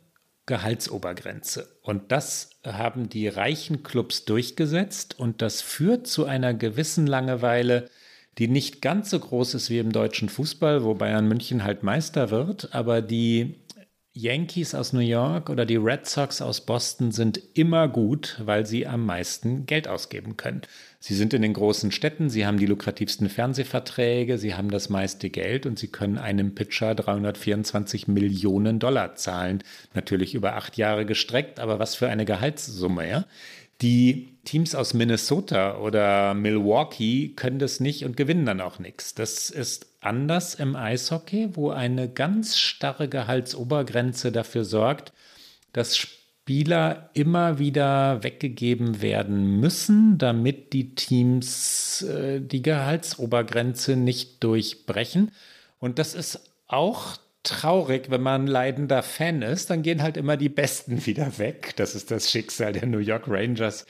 Gehaltsobergrenze. Und das haben die reichen Clubs durchgesetzt und das führt zu einer gewissen Langeweile, die nicht ganz so groß ist wie im deutschen Fußball, wo Bayern München halt Meister wird, aber die Yankees aus New York oder die Red Sox aus Boston sind immer gut, weil sie am meisten Geld ausgeben können. Sie sind in den großen Städten, sie haben die lukrativsten Fernsehverträge, sie haben das meiste Geld und sie können einem Pitcher 324 Millionen Dollar zahlen. Natürlich über acht Jahre gestreckt, aber was für eine Gehaltssumme, ja? Die Teams aus Minnesota oder Milwaukee können das nicht und gewinnen dann auch nichts. Das ist anders im Eishockey, wo eine ganz starre Gehaltsobergrenze dafür sorgt, dass Spieler immer wieder weggegeben werden müssen, damit die Teams äh, die Gehaltsobergrenze nicht durchbrechen. Und das ist auch traurig, wenn man leidender Fan ist, dann gehen halt immer die Besten wieder weg. Das ist das Schicksal der New York Rangers.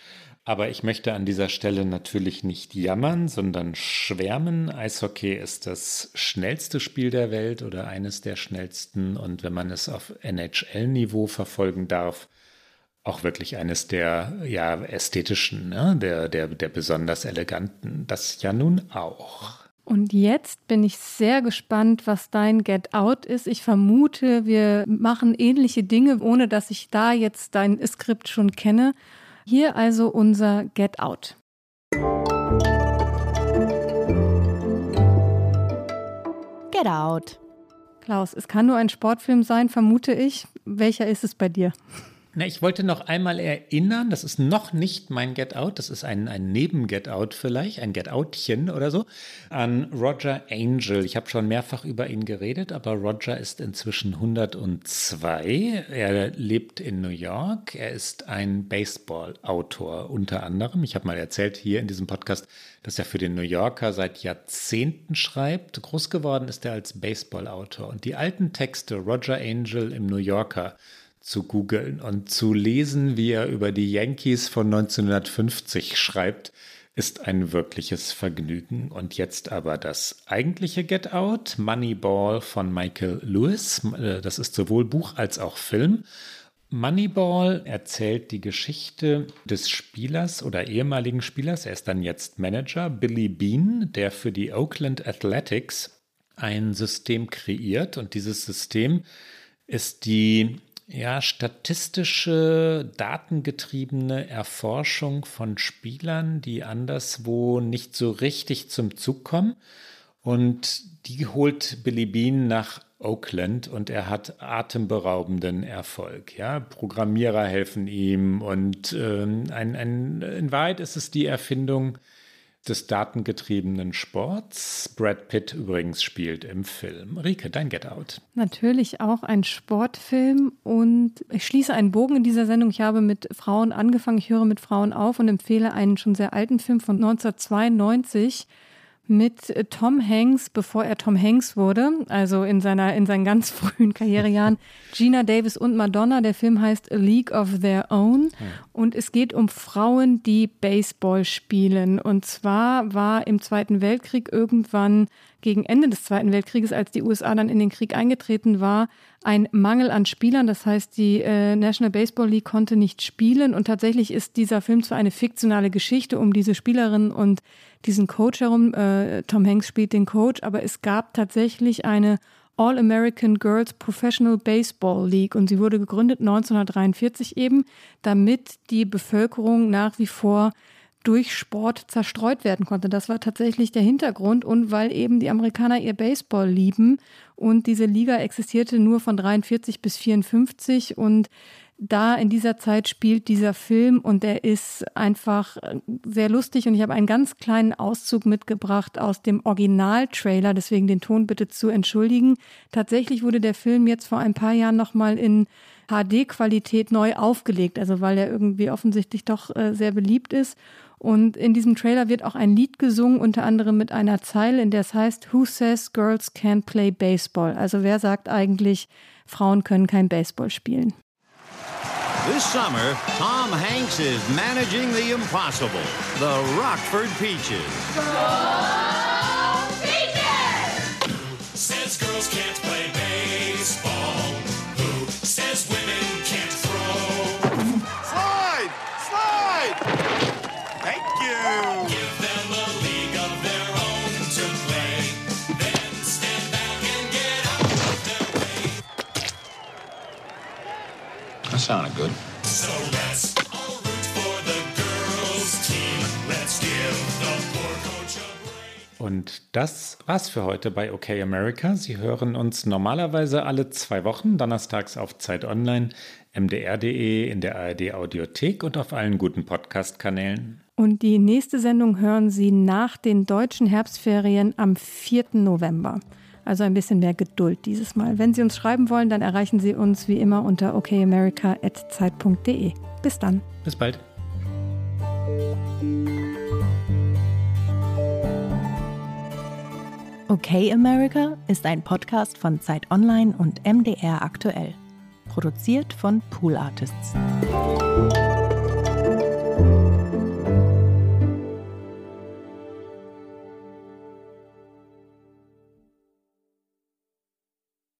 Aber ich möchte an dieser Stelle natürlich nicht jammern, sondern schwärmen. Eishockey ist das schnellste Spiel der Welt oder eines der schnellsten. Und wenn man es auf NHL-Niveau verfolgen darf, auch wirklich eines der ja, ästhetischen, ne? der, der, der besonders eleganten. Das ja nun auch. Und jetzt bin ich sehr gespannt, was dein Get Out ist. Ich vermute, wir machen ähnliche Dinge, ohne dass ich da jetzt dein Skript schon kenne. Hier also unser Get Out. Get Out. Klaus, es kann nur ein Sportfilm sein, vermute ich. Welcher ist es bei dir? Na, ich wollte noch einmal erinnern, das ist noch nicht mein Get Out, das ist ein, ein Neben-Get Out vielleicht, ein Get Outchen oder so, an Roger Angel. Ich habe schon mehrfach über ihn geredet, aber Roger ist inzwischen 102. Er lebt in New York. Er ist ein Baseball-Autor unter anderem. Ich habe mal erzählt hier in diesem Podcast, dass er für den New Yorker seit Jahrzehnten schreibt. Groß geworden ist er als Baseball-Autor. Und die alten Texte Roger Angel im New Yorker, zu googeln und zu lesen, wie er über die Yankees von 1950 schreibt, ist ein wirkliches Vergnügen. Und jetzt aber das eigentliche Get Out, Moneyball von Michael Lewis. Äh, das ist sowohl Buch als auch Film. Moneyball erzählt die Geschichte des Spielers oder ehemaligen Spielers, er ist dann jetzt Manager, Billy Bean, der für die Oakland Athletics ein System kreiert. Und dieses System ist die ja, statistische, datengetriebene Erforschung von Spielern, die anderswo nicht so richtig zum Zug kommen. Und die holt Billy Bean nach Oakland und er hat atemberaubenden Erfolg. Ja, Programmierer helfen ihm und ähm, ein, ein, in Wahrheit ist es die Erfindung des datengetriebenen Sports. Brad Pitt übrigens spielt im Film. Rike, dein Get Out. Natürlich auch ein Sportfilm und ich schließe einen Bogen in dieser Sendung. Ich habe mit Frauen angefangen, ich höre mit Frauen auf und empfehle einen schon sehr alten Film von 1992 mit Tom Hanks, bevor er Tom Hanks wurde, also in seiner in seinen ganz frühen Karrierejahren, Gina Davis und Madonna. Der Film heißt A League of Their Own und es geht um Frauen, die Baseball spielen. Und zwar war im Zweiten Weltkrieg irgendwann gegen Ende des Zweiten Weltkrieges, als die USA dann in den Krieg eingetreten war, ein Mangel an Spielern. Das heißt, die äh, National Baseball League konnte nicht spielen. Und tatsächlich ist dieser Film zwar eine fiktionale Geschichte um diese Spielerinnen und diesen Coach herum. Äh, Tom Hanks spielt den Coach, aber es gab tatsächlich eine All-American Girls Professional Baseball League und sie wurde gegründet 1943 eben, damit die Bevölkerung nach wie vor durch Sport zerstreut werden konnte. Das war tatsächlich der Hintergrund und weil eben die Amerikaner ihr Baseball lieben und diese Liga existierte nur von 43 bis 54 und da in dieser Zeit spielt dieser Film und der ist einfach sehr lustig und ich habe einen ganz kleinen Auszug mitgebracht aus dem Original-Trailer, deswegen den Ton bitte zu entschuldigen. Tatsächlich wurde der Film jetzt vor ein paar Jahren nochmal in HD-Qualität neu aufgelegt, also weil er irgendwie offensichtlich doch äh, sehr beliebt ist. Und in diesem Trailer wird auch ein Lied gesungen, unter anderem mit einer Zeile, in der es heißt, Who says girls can't play baseball? Also wer sagt eigentlich, Frauen können kein Baseball spielen? This summer, Tom Hanks is managing the impossible, the Rockford Peaches. Sounded good. So let's all root for the girls' team. Let's give the poor coach a break. Und das war's für heute bei OK America. Sie hören uns normalerweise alle zwei Wochen, donnerstags auf Zeit Online, mdr.de, in der ARD Audiothek und auf allen guten Podcast-Kanälen. Und die nächste Sendung hören Sie nach den deutschen Herbstferien am 4. November. Also ein bisschen mehr Geduld dieses Mal. Wenn Sie uns schreiben wollen, dann erreichen Sie uns wie immer unter okamerica.zeit.de. Bis dann. Bis bald. Okay America ist ein Podcast von Zeit Online und MDR aktuell. Produziert von Pool Artists.